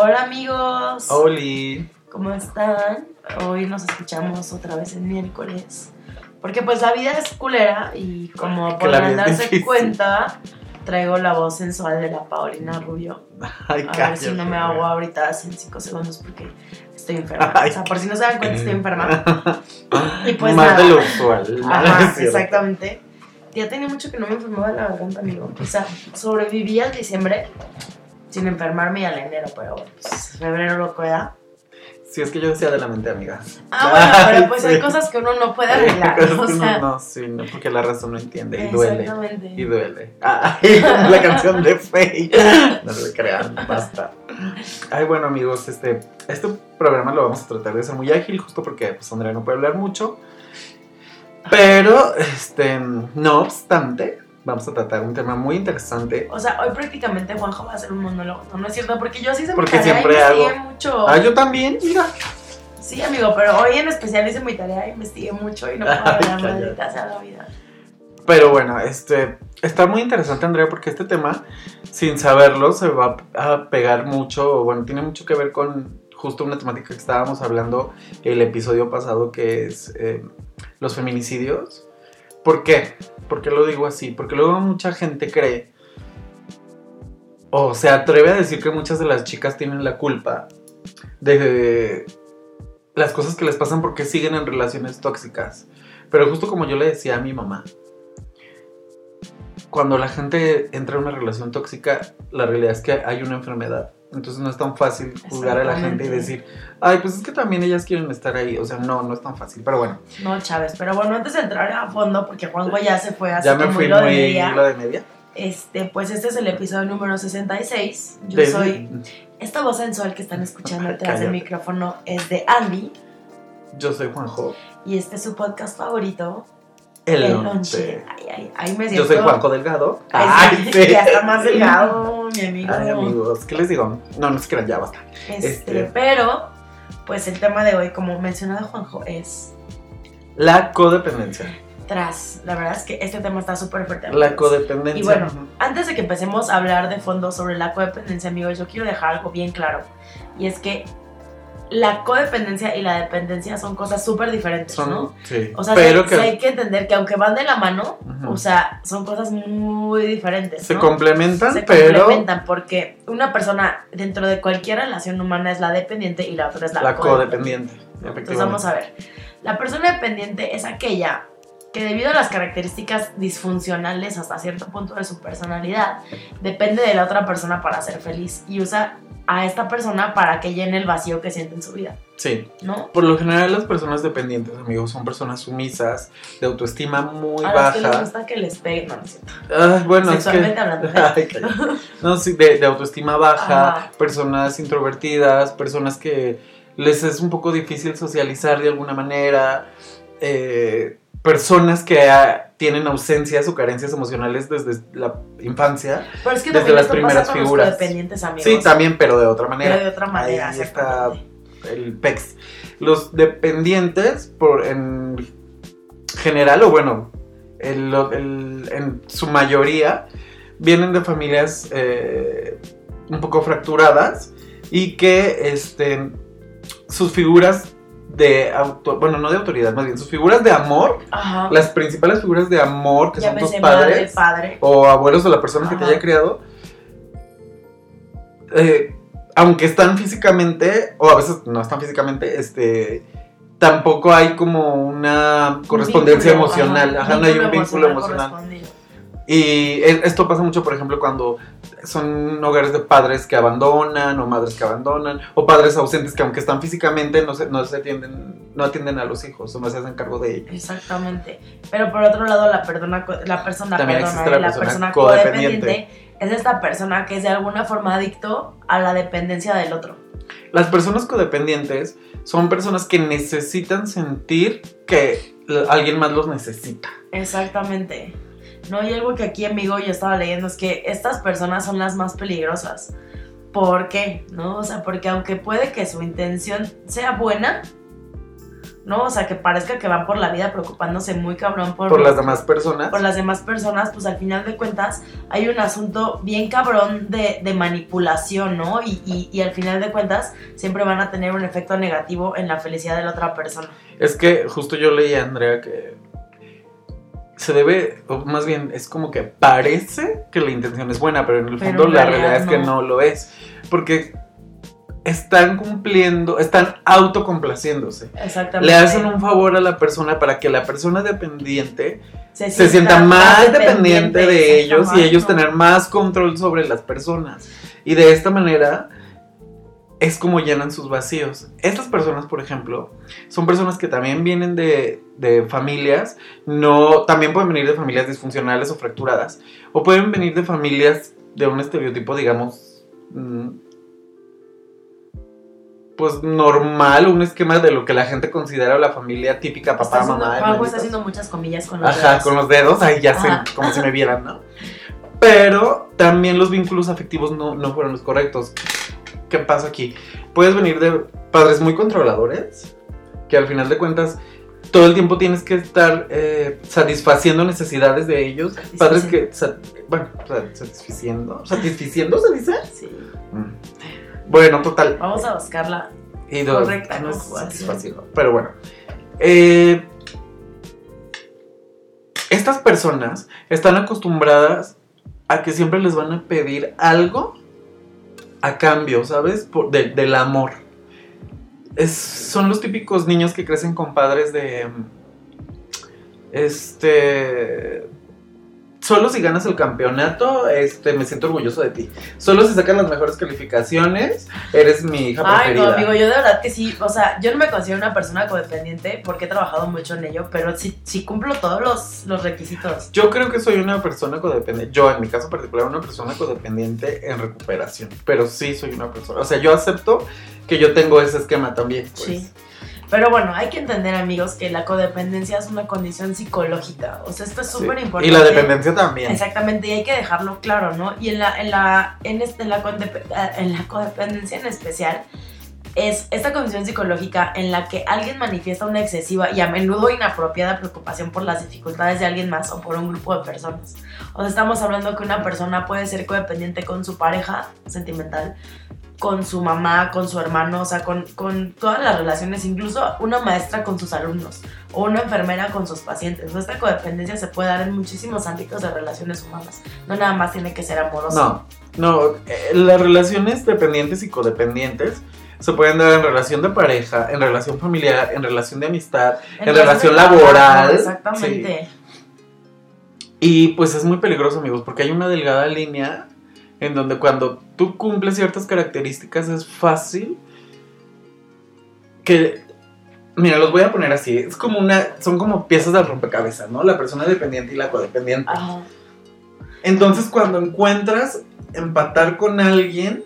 Hola amigos. Oli. ¿Cómo están? Hoy nos escuchamos otra vez el miércoles. Porque pues la vida es culera y como podrán darse cuenta, traigo la voz sensual de la Paulina Rubio. Ay, A ver si no me hago ahorita en 5 segundos porque estoy enferma. Ay. O sea, por si no se dan cuenta, estoy enferma. Y pues Más nada. de lo usual. Ajá, exactamente. Ya tenía mucho que no me enfermaba la garganta, amigo. O sea, sobreviví al diciembre sin enfermarme y al enero, pero pues, febrero lo queda. Sí, es que yo decía de la mente, amiga. Ah, bueno, pero pues hay cosas que uno no puede arreglar. O sea, no, no, sí, no, porque la razón no entiende y duele. Y duele. Ay, la canción de Faye. No se crean, basta. Ay, bueno, amigos, este, este programa lo vamos a tratar de ser muy ágil, justo porque pues, Andrea no puede hablar mucho. Pero, este, no obstante, vamos a tratar un tema muy interesante. O sea, hoy prácticamente Juanjo va a hacer un monólogo. No, no es cierto, porque yo sí se Porque mi tarea siempre investigué hago. mucho. Ah, yo también, mira. Sí, amigo, pero hoy en especial hice mi tarea, investigué mucho y no puedo hablar maldita sea la vida. Pero bueno, este está muy interesante, Andrea, porque este tema, sin saberlo, se va a pegar mucho, bueno, tiene mucho que ver con justo una temática que estábamos hablando el episodio pasado, que es eh, los feminicidios. ¿Por qué? ¿Por qué lo digo así? Porque luego mucha gente cree, o se atreve a decir que muchas de las chicas tienen la culpa de las cosas que les pasan porque siguen en relaciones tóxicas. Pero justo como yo le decía a mi mamá, cuando la gente entra en una relación tóxica, la realidad es que hay una enfermedad. Entonces no es tan fácil juzgar a la gente y decir, ay, pues es que también ellas quieren estar ahí. O sea, no, no es tan fácil. Pero bueno, No, Chávez, pero bueno, antes de entrar a fondo, porque Juanjo ya se fue así ya me fui de muy media, de media. Este, pues este es el episodio número 66. Yo De- soy. Esta voz sensual que están escuchando detrás del micrófono es de Andy. Yo soy Juanjo. Y este es su podcast favorito, El, El Lonche. Ay, ay, ay, Yo soy Juanjo Delgado. Ay, sí, Ya está más delgado, mi amigo. Ay, amigos, ¿qué les digo? No, no se crean, ya basta. Este, Este. Pero, pues el tema de hoy, como mencionaba Juanjo, es La codependencia. tras. La verdad es que este tema está súper fuerte. La amigos. codependencia. Y bueno. Antes de que empecemos a hablar de fondo sobre la codependencia, amigos, yo quiero dejar algo bien claro. Y es que la codependencia y la dependencia son cosas súper diferentes, Son, ¿no? sí. O sea, pero que hay que entender que aunque van de la mano, o sea, son cosas muy diferentes. se ¿no? complementan, Se pero complementan porque una persona dentro de cualquier relación humana es la dependiente y la otra es la, la codependiente. Entonces vamos a ver. La persona dependiente es aquella que debido a las características disfuncionales hasta cierto punto de su personalidad, depende de la otra persona para ser feliz y usa a esta persona para que llene el vacío que siente en su vida, Sí. ¿no? Por lo general las personas dependientes, amigos, son personas sumisas, de autoestima muy a las que les baja. gusta que les peguen, no, no es cierto. Ay, bueno, es que... Sexualmente hablando, ¿eh? Ay, no, sí, de, de autoestima baja, Ajá. personas introvertidas, personas que les es un poco difícil socializar de alguna manera, eh, personas que ah, tienen ausencias o carencias emocionales desde la infancia. Pero es que Desde las primeras pasa con figuras. los codependientes, amigos. Sí, también, pero de otra manera. Pero de otra manera, Ahí está el PEX. Los dependientes, por en general, o bueno, el- el- en su mayoría, vienen de familias eh, un poco fracturadas y que este, sus figuras de auto, bueno, no de autoridad, más bien sus figuras de amor, Ajá. las principales figuras de amor que son tus padres padre. o abuelos de la persona que te haya criado, eh, aunque están físicamente, o a veces no están físicamente, este, tampoco hay como una correspondencia Vínculo, emocional, ajá, ajá, no hay un vínculo emocional. Y esto pasa mucho, por ejemplo, cuando son hogares de padres que abandonan, o madres que abandonan, o padres ausentes que aunque están físicamente no se, no se atienden, no atienden a los hijos, o no se hacen cargo de ellos. Exactamente. Pero por otro lado, la, persona, co- la persona, También perdona, la la persona persona codependiente. codependiente es esta persona que es de alguna forma adicto a la dependencia del otro. Las personas codependientes son personas que necesitan sentir que alguien más los necesita. Exactamente. No, y algo que aquí, amigo, yo estaba leyendo es que estas personas son las más peligrosas. ¿Por qué? ¿No? O sea, porque aunque puede que su intención sea buena, ¿no? O sea, que parezca que van por la vida preocupándose muy cabrón por, Por las demás personas. por las demás personas, pues al final de cuentas hay un asunto bien cabrón de, de manipulación, ¿no? Y, y- y al final de cuentas siempre van a tener un efecto negativo en la felicidad de la otra persona. Es que justo yo leí a Andrea que se debe, o más bien es como que parece que la intención es buena, pero en el Pero fondo en la realidad es que no. lo es. Porque están cumpliendo, están autocomplaciéndose. Exactamente. Le hacen un favor a la persona para que la persona dependiente se sienta más más dependiente de ellos y ellos tener más control sobre las personas. Y de esta manera es como llenan sus vacíos. Estas personas, por ejemplo, son personas que también vienen de, de familias, no, también pueden venir de familias disfuncionales o fracturadas, o pueden venir de familias de un estereotipo, digamos, mm, pues normal, un esquema de lo que la gente considera la familia típica, papá, haciendo- mamá. Hermanitos. está haciendo muchas comillas con los Ajá, dedos. con los dedos, ahí ya sé, Ajá. como si me vieran, ¿no? Pero también los vínculos afectivos no, no fueron los correctos. ¿Qué pasa aquí? Puedes venir de padres muy controladores, que al final de cuentas todo el tiempo tienes que estar eh, satisfaciendo necesidades de ellos. Padres que, bueno, sa- satisficiendo, satisficiendo se dice. Sí. Mm. Bueno, total. Vamos a buscarla. Y dos, Correcta no satisfaciendo. Pero bueno. Eh, estas personas están acostumbradas a que siempre les van a pedir algo a cambio, ¿sabes? Por- de- del amor. Es- son los típicos niños que crecen con padres de... Este... Solo si ganas el campeonato, este, me siento orgulloso de ti. Solo si sacas las mejores calificaciones, eres mi hija Ay, no, preferida. amigo, yo de verdad que sí, o sea, yo no me considero una persona codependiente porque he trabajado mucho en ello, pero sí, sí cumplo todos los, los requisitos. Yo creo que soy una persona codependiente. Yo, en mi caso particular, una persona codependiente en recuperación. Pero sí soy una persona. O sea, yo acepto que yo tengo ese esquema también. Pues. Sí. Pero bueno, hay que entender, amigos, que la codependencia es una condición psicológica. O sea, esto es Sí. súper Y importante. la dependencia también. Exactamente, y hay que dejarlo claro, ¿no? Y en la, en la, en este, en la, eh, en la codependencia en especial, es esta condición psicológica en la que alguien manifiesta una excesiva y a menudo inapropiada preocupación por las dificultades de alguien más o por un grupo de personas. O sea, estamos hablando que una persona puede ser codependiente con su pareja sentimental, con su mamá, con su hermano, o sea, con, con todas las relaciones, incluso una maestra con sus alumnos o una enfermera con sus pacientes. O sea, Esta codependencia se puede dar en muchísimos ámbitos de relaciones humanas. No nada más tiene que ser amoroso. No, no. eh, las relaciones dependientes y codependientes se pueden dar en relación de pareja, en relación familiar, en relación de amistad. en relación laboral, Exactamente. Y pues es muy peligroso, amigos, porque hay una delgada línea en donde cuando tú cumples ciertas características es fácil que mira, los voy a poner así, es como una son como piezas de rompecabezas, ¿no? La persona dependiente y la codependiente. Ajá. Entonces, cuando encuentras empatar con alguien,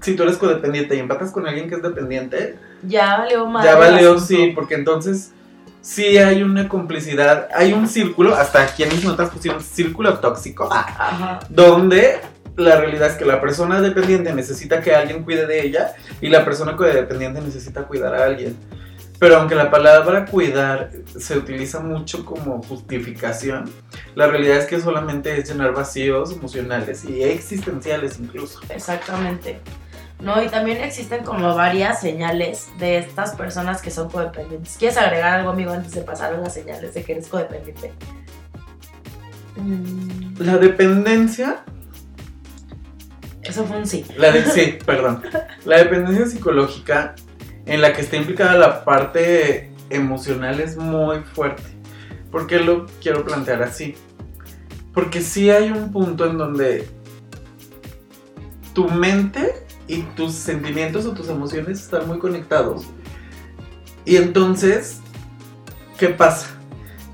si tú eres codependiente y empatas con alguien que es dependiente, Ya valió más. ya valió, sí, porque entonces sí hay una complicidad, hay un círculo, hasta aquí en mis notas pusieron círculo tóxico, Ajá. donde la realidad es que la persona dependiente necesita que alguien cuide de ella y la persona codependiente necesita cuidar a alguien. Pero aunque la palabra cuidar se utiliza mucho como justificación, la realidad es que solamente es llenar vacíos emocionales y existenciales incluso. Exactamente. No, y también existen como varias señales de estas personas que son codependientes. ¿Quieres agregar algo, amigo, antes de pasar a las señales de que eres codependiente? Mm, La dependencia Eso fue un sí. La sí, perdón. La dependencia psicológica en la que está implicada la parte emocional es muy fuerte. ¿Por qué lo quiero plantear así? Porque sí hay un punto en donde tu mente y tus sentimientos o tus emociones están muy conectados. Y entonces, ¿qué pasa?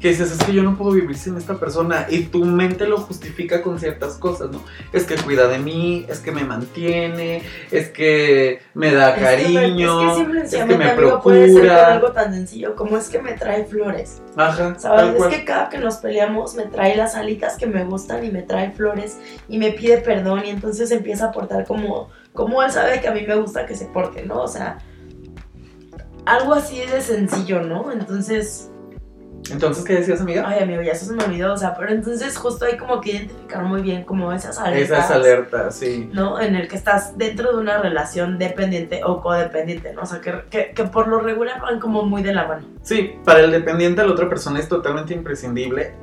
Que dices, es que yo no puedo vivir sin esta persona y tu mente lo justifica con ciertas cosas, ¿no? Es que cuida de mí, es que me mantiene, es que me da cariño, Es que, simple y es que sencillamente, me amigo, puede ser procura. algo tan sencillo como es que me trae flores. Ajá, ¿Sabes? Es que cada que nos peleamos me trae las alitas que me gustan y me trae flores y me pide perdón y entonces empieza a portar como, como él sabe que a mí me gusta que se porte, ¿no? O sea, algo así de sencillo, ¿no? Entonces, Entonces, ¿qué decías, amiga? ay amigo, ya eso se me olvidó, o sea, pero entonces justo hay como que identificar muy bien como esas alertas. Esas alertas, sí. ¿no? En el que estás dentro de una relación dependiente o codependiente, ¿no? O sea, que, que, que por lo regular van como muy de la mano. Sí, para el dependiente la otra persona es totalmente imprescindible.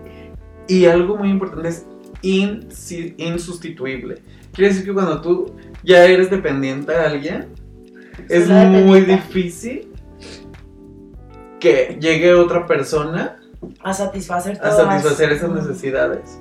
Y algo muy importante es insustituible. Quiere decir que cuando tú ya eres dependiente de alguien, Es muy dependiente. difícil que llegue otra persona A satisfacer a todas. satisfacer esas necesidades.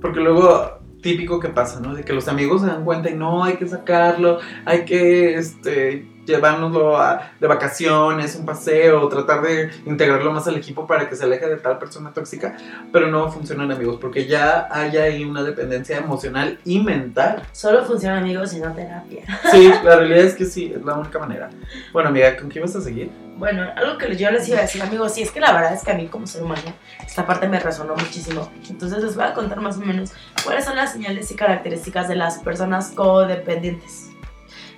Porque luego, típico que pasa, ¿no? De que los amigos se dan cuenta y no, hay que sacarlo, hay que este, llevárnoslo a- de vacaciones, un paseo, tratar de integrarlo más al equipo para que se aleje de tal persona tóxica, pero no funcionan amigos, porque ya hay ahí una dependencia emocional y mental. Solo funciona amigos y no terapia. Sí, la realidad es que sí, es la única manera. Bueno, amiga, ¿con qué ibas a seguir? Bueno, algo que yo les iba a decir, amigos, sí, es que la verdad es que a mí como ser humano, esta parte me resonó muchísimo. Entonces les voy a contar más o menos cuáles son las señales y características de las personas codependientes.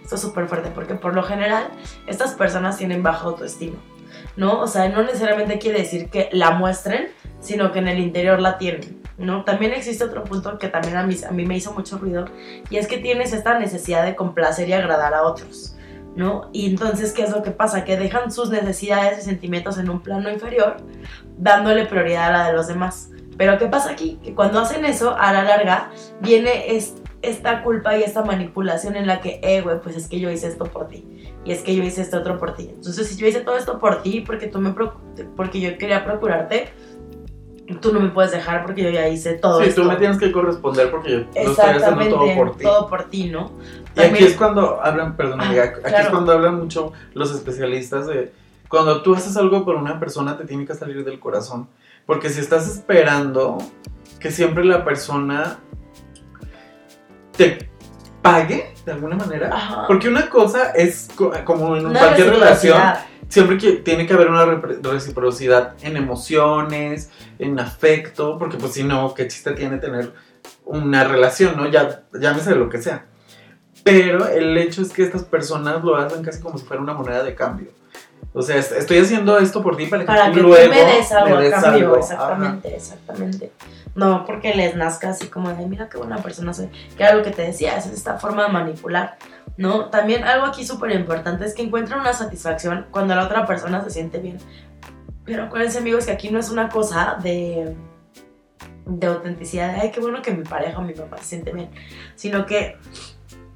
Esto es súper fuerte porque por lo general estas personas tienen baja autoestima, ¿no? O sea, no necesariamente quiere decir que la muestren, sino que en el interior la tienen, ¿no? También existe otro punto que también a mí, a mí me hizo mucho ruido y es que tienes esta necesidad de complacer y agradar a otros. ¿no? Y entonces, ¿qué es lo que pasa? Que dejan sus necesidades y sentimientos en un plano inferior, dándole prioridad a la de los demás. Pero ¿qué pasa aquí? Que cuando hacen eso, a la larga, viene es- esta culpa y esta manipulación en la que, eh, güey, pues es que yo hice esto por ti. Y es que yo hice esto otro por ti. Entonces, si yo hice todo esto por ti, porque tú me porque yo quería procurarte, tú no me puedes dejar porque yo ya hice todo Sí, esto. tú me tienes que corresponder porque yo lo estoy haciendo todo por ti. todo por ti, ¿no? Y aquí es cuando hablan, perdón, Ah, aquí es cuando hablan mucho los especialistas de cuando tú haces algo por una persona te tiene que salir del corazón. Porque si estás esperando que siempre la persona te pague de alguna manera. Ajá. Porque una cosa es co- como en Una cualquier relación, siempre que tiene que haber una reciprocidad en emociones, en afecto, porque pues si no, ¿qué chiste tiene tener una relación, no? Ya, llámese lo que sea. Pero el hecho es que estas personas lo hacen casi como si fuera una moneda de cambio. O sea, est- estoy haciendo esto por ti para que, Para tú que luego tú me des algo me des a cambio, algo. exactamente, exactamente. No, porque les nazca así como de, mira qué buena persona soy. Que era lo que te decía, es esta forma de manipular, ¿no? También algo aquí súper importante es que encuentran una satisfacción cuando la otra persona se siente bien. Pero acuérdense, amigos, que aquí no es una cosa de, de autenticidad, ay, qué bueno que mi pareja o mi papá se siente bien, sino que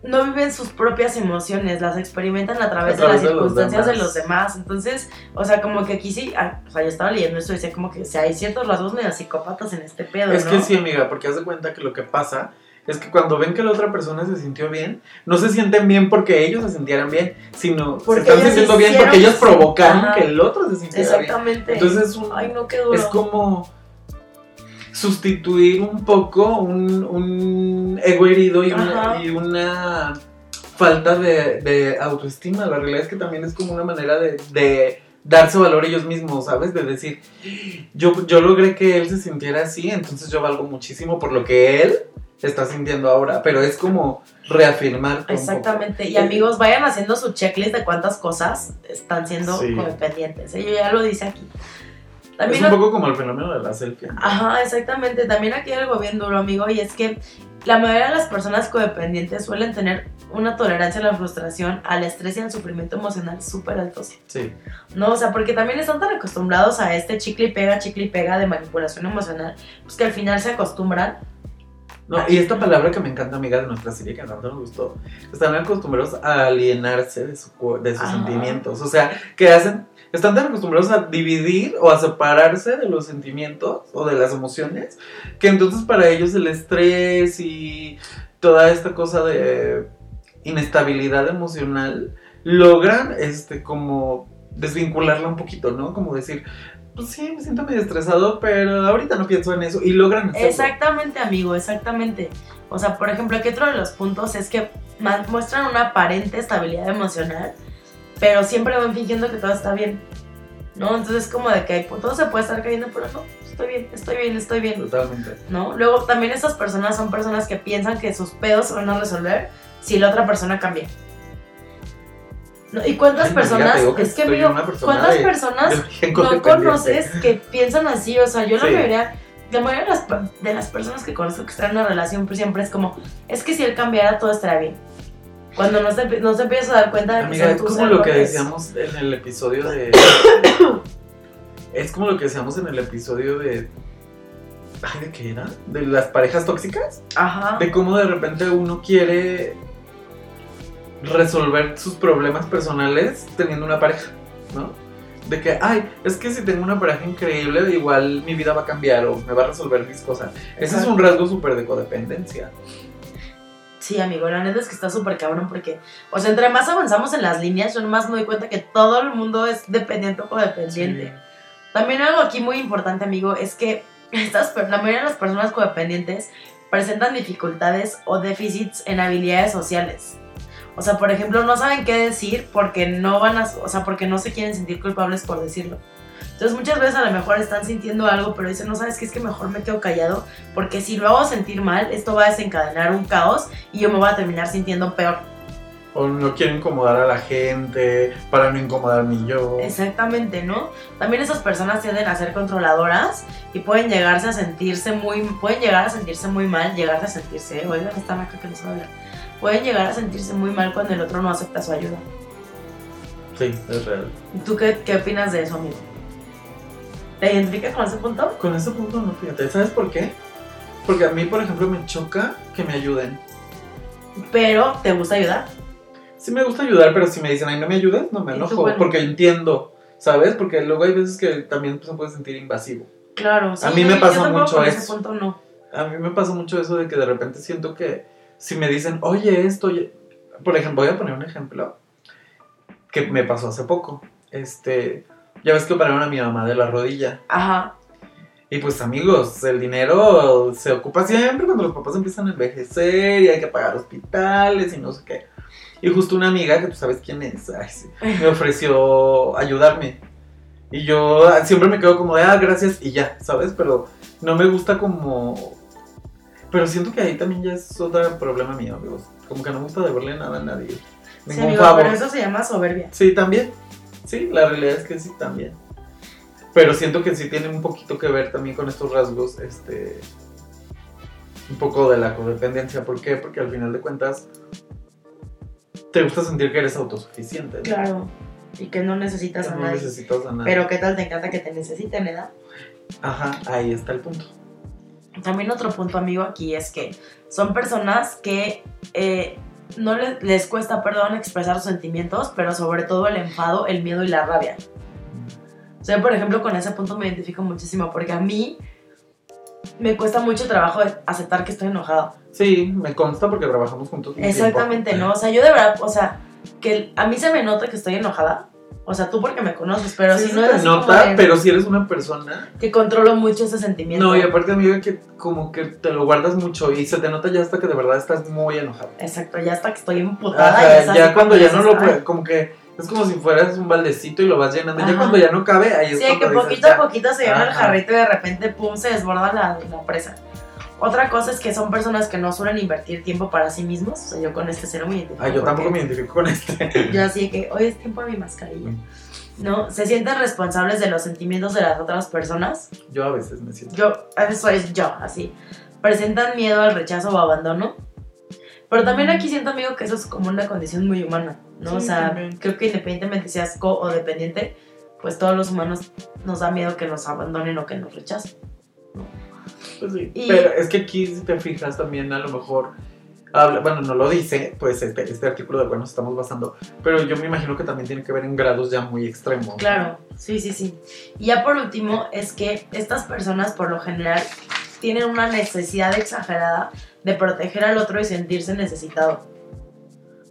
no viven sus propias emociones, las experimentan a través, A través de de las los circunstancias de los demás. Entonces, o sea, como que aquí sí, ah, o sea, yo estaba leyendo esto y decía como que o sea, hay ciertos rasgos medio psicópatas en este pedo, Es ¿no? que sí, amiga, porque haz de cuenta que lo que pasa es que cuando ven que la otra persona se sintió bien, no se sienten bien porque ellos se sintieran bien, sino Porque se están sintiendo bien porque ellos provocaron Ajá. que el otro se sintiera bien. Exactamente. Entonces es, un- Ay, no, qué duro. es como sustituir un poco un, un ego herido y una, Ajá. y una falta de, de autoestima. La realidad es que también es como una manera de, de darse valor ellos mismos, ¿sabes? De decir, yo, yo logré que él se sintiera así, entonces yo valgo muchísimo por lo que él está sintiendo ahora, pero es como poco. Exactamente. Y amigos, vayan haciendo su checklist de cuántas cosas están siendo Sí. codependientes. ¿eh? Yo ya lo dice aquí. Es También un lo- poco como el fenómeno de la selfie. Ajá, exactamente. También aquí hay algo bien duro, amigo, y es que la mayoría de las personas codependientes suelen tener una tolerancia a la frustración, al estrés y al sufrimiento emocional súper altos. Sí. ¿No? O sea, porque también están tan acostumbrados a este chicle y pega, chicle y pega de manipulación emocional, pues que al final se acostumbran. No, y esta palabra que me encanta, amiga, de nuestra serie que tanto nos gustó, están acostumbrados a alienarse de, su de sus Ajá. sentimientos. O sea, que hacen, están tan acostumbrados a dividir o a separarse de los sentimientos o de las emociones, que entonces para ellos el estrés y toda esta cosa de inestabilidad emocional logran, este, como desvincularla un poquito, ¿no? Como decir, pues sí, me siento medio estresado, pero ahorita no pienso en eso. Y logran. Exactamente, amigo, exactamente. O sea, por ejemplo, aquí otro de los puntos es que muestran una aparente estabilidad emocional, pero siempre van fingiendo que todo está bien. ¿No? Entonces, como de que pues, todo se puede estar cayendo, pero no, estoy bien, estoy bien, estoy bien. Totalmente. ¿no? Luego también estas personas son personas que piensan que sus pedos se van a resolver si la otra persona cambia. No, ¿Y cuántas Ay, personas, digo que es que amigo, persona cuántas de- personas de no conoces que piensan así? O sea, yo la Sí. mayoría, la mayoría de las, de las personas que conozco que están en una relación pues siempre es como, es que si él cambiara todo estaría bien. Cuando no se, no se empieza a dar cuenta de que Amiga, son es como lo que decíamos en el episodio de. es como lo que decíamos en el episodio de. Ay, ¿de qué era? De las parejas tóxicas. Ajá. De cómo de repente uno quiere resolver sus problemas personales teniendo una pareja, ¿no? De que, ay, es que si tengo una pareja increíble, igual mi vida va a cambiar o me va a resolver mis cosas. Ese es un rasgo súper de codependencia. Sí, amigo, la neta es que está súper cabrón porque, o sea, entre más avanzamos en las líneas, yo nomás me doy cuenta que todo el mundo es dependiente o codependiente. También algo aquí muy importante, amigo, es que estas, la mayoría de las personas codependientes presentan dificultades o déficits en habilidades sociales. O sea, por ejemplo, no saben qué decir porque no van a, o sea, porque no se quieren sentir culpables por decirlo. Entonces muchas veces a lo mejor están sintiendo algo, pero dicen, no sabes qué es que mejor me quedo callado, porque si lo hago sentir mal, esto va a desencadenar un caos y yo me voy a terminar sintiendo peor. O no quiero incomodar a la gente para no incomodarme yo. Exactamente, ¿no? También esas personas tienden a ser controladoras y pueden llegarse a sentirse muy, pueden llegar a sentirse muy mal, llegarse a sentirse, oigan, están acá que les habla. Pueden llegar a sentirse muy mal cuando el otro no acepta su ayuda. Sí, es real. ¿Y ¿Tú qué, qué opinas de eso, amigo? ¿Te identificas con ese punto? Con ese punto no, fíjate. ¿Sabes por qué? Porque a mí, por ejemplo, me choca que me ayuden. Pero, ¿te gusta ayudar? Sí me gusta ayudar, pero si me dicen, ay, no me ayudas, no me enojo. bueno. Porque entiendo, ¿sabes? Porque luego hay veces que también se puede sentir invasivo. Claro, sí. A mí me pasa mucho eso. punto no. A mí me pasa mucho eso de que de repente siento que si me dicen, oye, esto, oye... por ejemplo, voy a poner un ejemplo que me pasó hace poco. Este, ya ves que operaron a mi mamá de la rodilla. Ajá. Y pues amigos, el dinero se ocupa siempre cuando los papás empiezan a envejecer y hay que pagar hospitales y no sé qué. Y justo una amiga, que tú sabes quién es, ay, sí, me ofreció ayudarme. Y yo siempre me quedo como de, ah, gracias y ya, ¿sabes? Pero no me gusta como... Pero siento que ahí también ya es otro problema mío, amigos. Como que no me gusta deberle nada a nadie. Sí, Ningún amigo, favor. pero eso se llama soberbia. Sí, también. Sí, la realidad es que sí, también. Pero siento que sí tiene un poquito que ver también con estos rasgos, este. Un poco de la codependencia. ¿Por qué? Porque al final de cuentas. Te gusta sentir que eres autosuficiente. ¿no? Claro. Y que no necesitas Que a no nadie. necesitas a nadie. Pero qué tal te encanta que te necesiten, ¿verdad? Ajá, ahí está el punto. También otro punto, amigo, aquí es que son personas que eh, no les, les cuesta, perdón, expresar sus sentimientos, pero sobre todo el enfado, el miedo y la rabia. O sea, por ejemplo, con ese punto me identifico muchísimo porque a mí me cuesta mucho trabajo aceptar que estoy enojado. Sí, me consta porque trabajamos juntos. un Exactamente, tiempo. ¿no? O sea, yo de verdad, o sea, que a mí se me nota que estoy enojada. O sea, tú porque me conoces, pero Sí, si no te es así como nota, de- pero si eres una persona que controlo mucho ese sentimiento. No, y aparte, amiga, que como que te lo guardas mucho y se te nota ya hasta que de verdad estás muy enojado. Exacto, ya hasta que estoy emputada. Ajá, y es así ya cuando ya no lo como que es como si fueras un baldecito y lo vas llenando. Ajá. Ya cuando ya no cabe, ahí es Sí, cuando que poquito a poquito se llena el jarrito y de repente, pum, se desborda la, la presa. Otra cosa es que son personas que no suelen invertir tiempo para sí mismos. O sea, yo con este cero me identifico. Ay, yo tampoco me identifico con este. Yo así que hoy es tiempo de mi mascarilla. ¿No? Se sienten responsables de los sentimientos de las otras personas. Yo a veces me siento. Yo, eso es yo, así. Presentan miedo al rechazo o abandono. Pero también aquí siento, amigo, que eso es como una condición muy humana, ¿no? Sí, o sea, también. creo que independientemente seas co o dependiente, pues todos los humanos nos da miedo que nos abandonen o que nos rechacen. Pues sí. Y- Pero es que aquí, si te fijas, también a lo mejor. habla- bueno, no lo dice, pues este, este artículo del cual nos estamos basando. Pero yo me imagino que también tiene que ver en grados ya muy extremos. Claro, sí, sí, sí. Y ya por último, es que estas personas por lo general tienen una necesidad exagerada de proteger al otro y sentirse necesitado.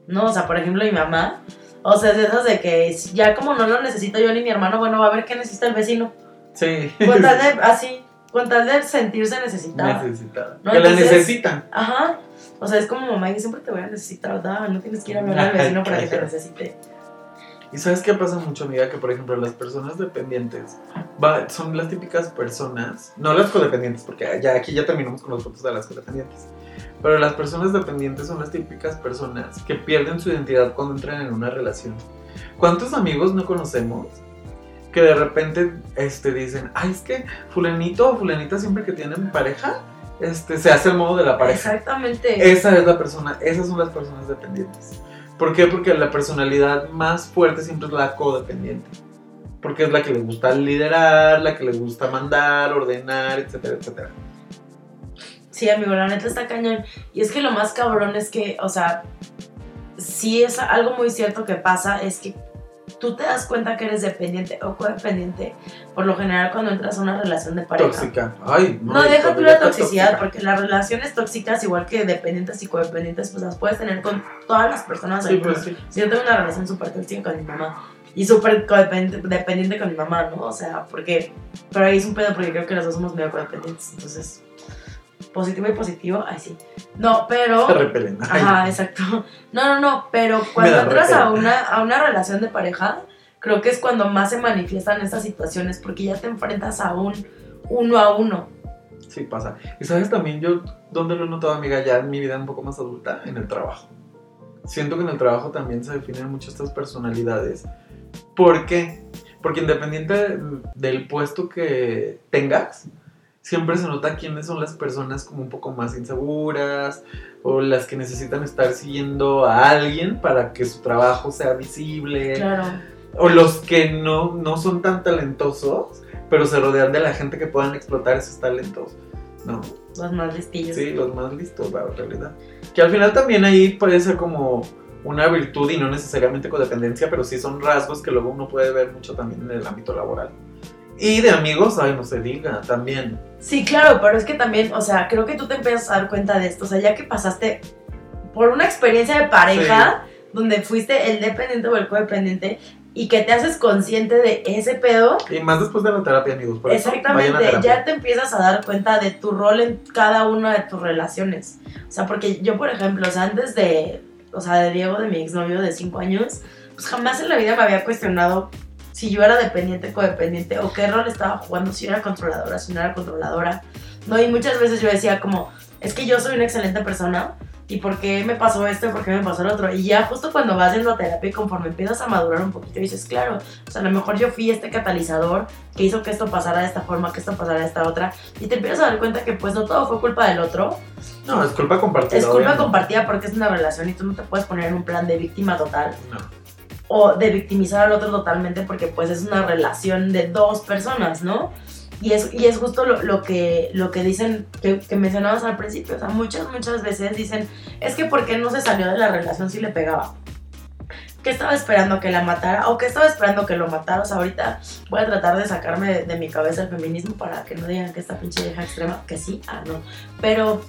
¿No? O sea, por ejemplo, mi mamá, o sea, es de esas de que ya como no lo necesito yo ni mi hermano, bueno, va a ver qué necesita el vecino. Sí. De, así, con tal de sentirse necesitado. Necesitada. No, que la necesitan. Ajá. O sea, es como mamá, yo siempre te voy a necesitar, ¿verdad? No tienes que ir a hablar al vecino para que te necesite. Y sabes qué pasa mucho, amiga, que por ejemplo las personas dependientes va- son las típicas personas, no las codependientes, porque ya aquí ya terminamos con los puntos de las codependientes, pero las personas dependientes son las típicas personas que pierden su identidad cuando entran en una relación. ¿Cuántos amigos no conocemos que de repente este, dicen, ay, es que fulanito o fulanita siempre que tienen pareja, este, se hace el modo de la pareja? Exactamente. Esa es la persona, esas son las personas dependientes. ¿Por qué? Porque la personalidad más fuerte siempre es la codependiente. Porque es la que les gusta liderar, la que les gusta mandar, ordenar, etcétera, etcétera. Sí, amigo, la neta está cañón. Y es que lo más cabrón es que, o sea, sí es algo muy cierto que pasa, es que tú te das cuenta que eres dependiente o codependiente, por lo general cuando entras a una relación de pareja. Tóxica. Ay, no. No, deja tú la toxicidad, tóxica. porque las relaciones tóxicas, igual que dependientes y codependientes, pues las puedes tener con todas las personas Sí, pues sí. Si yo tengo una relación súper tóxica con mi mamá y súper dependiente con mi mamá, ¿no? O sea, porque. Pero ahí es un pedo porque creo que los dos somos medio codependientes. Entonces, positivo y positivo, ay sí. No, pero. Se repelen. Ay, Ajá, exacto. No, no, no, pero cuando entras a una, a una relación de pareja, creo que es cuando más se manifiestan estas situaciones porque ya te enfrentas a un uno a uno. Sí, pasa. Y sabes también yo, ¿dónde lo he notado, amiga? Ya en mi vida un poco más adulta, en el trabajo. Siento que en el trabajo también se definen mucho estas personalidades. ¿Por qué? Porque independiente del puesto que tengas, siempre se nota quiénes son las personas como un poco más inseguras o las que necesitan estar siguiendo a alguien para que su trabajo sea visible. Claro. O los que no, no son tan talentosos, pero se rodean de la gente que puedan explotar esos talentos. ¿No? Los más listillos. Sí, los más listos, la realidad. Que al final también ahí puede ser como una virtud y no necesariamente codependencia, pero sí son rasgos que luego uno puede ver mucho también en el ámbito laboral. Y de amigos, ay, no se diga, también. Sí, claro, pero es que también, o sea, creo que tú te empiezas a dar cuenta de esto. O sea, ya que pasaste por una experiencia de pareja donde fuiste el dependiente o el codependiente y que te haces consciente de ese pedo, Y más después de la terapia, amigos. Por exactamente, terapia. ya te empiezas a dar cuenta de tu rol en cada una de tus relaciones. O sea, porque yo, por ejemplo, o sea, antes de, o sea, de Diego, de mi exnovio de 5 años, pues jamás en la vida me había cuestionado si yo era dependiente, codependiente, o qué rol estaba jugando, si yo era controladora, si no era controladora. No, y muchas veces yo decía como, es que yo soy una excelente persona, ¿y por qué me pasó esto y por qué me pasó el otro? Y ya justo cuando vas yendo a terapia y conforme empiezas a madurar un poquito, dices, claro, o sea, a lo mejor yo fui este catalizador que hizo que esto pasara de esta forma, que esto pasara de esta otra, y te empiezas a dar cuenta que pues no todo fue culpa del otro, No, es culpa compartida. es culpa obviamente. compartida porque es una relación y tú no te puedes poner en un plan de víctima total No. O de victimizar al otro totalmente porque pues es una relación de dos personas, ¿no? Y es, y es justo lo, lo que, lo que dicen, que, que mencionabas al principio, o sea, muchas, muchas veces dicen, es que ¿por qué no se salió de la relación si le pegaba? ¿Qué estaba esperando que la matara? ¿O qué estaba esperando que lo matara? O sea, ahorita voy a tratar de sacarme de, de mi cabeza el feminismo para que no digan que esta pinche vieja extrema, que sí, ah, no. Pero,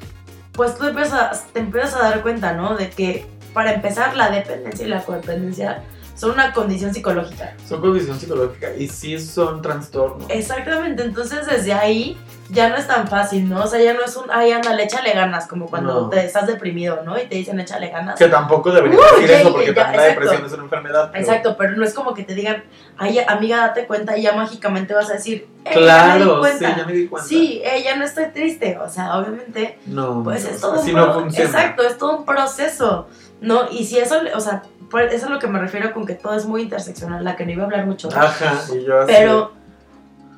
pues tú empiezas te empiezas a dar cuenta, ¿no? De que para empezar la dependencia y la codependencia son una condición psicológica. Son condición psicológica y sí son trastornos. Exactamente, entonces desde ahí ya no es tan fácil, ¿no? O sea, ya no es un, ay, ándale, échale ganas, como cuando No. te estás deprimido, ¿no? Y te dicen, échale ganas. Que tampoco debería Uh, decir eso porque ya, también la exacto. depresión es una enfermedad. pero- Exacto, pero no es como que te digan, ay, amiga, date cuenta y ya mágicamente vas a decir, "Eh, ya me di Claro, sí, cuenta". ya me di cuenta. Sí, eh, ya no estoy triste, o sea, obviamente, No, pues no, es todo así un no pro- funciona. Exacto, es todo un proceso, ¿no? Y si eso, o sea, por eso es a lo que me refiero con que todo es muy interseccional, la que no iba a hablar mucho. Ajá, y yo así. Pero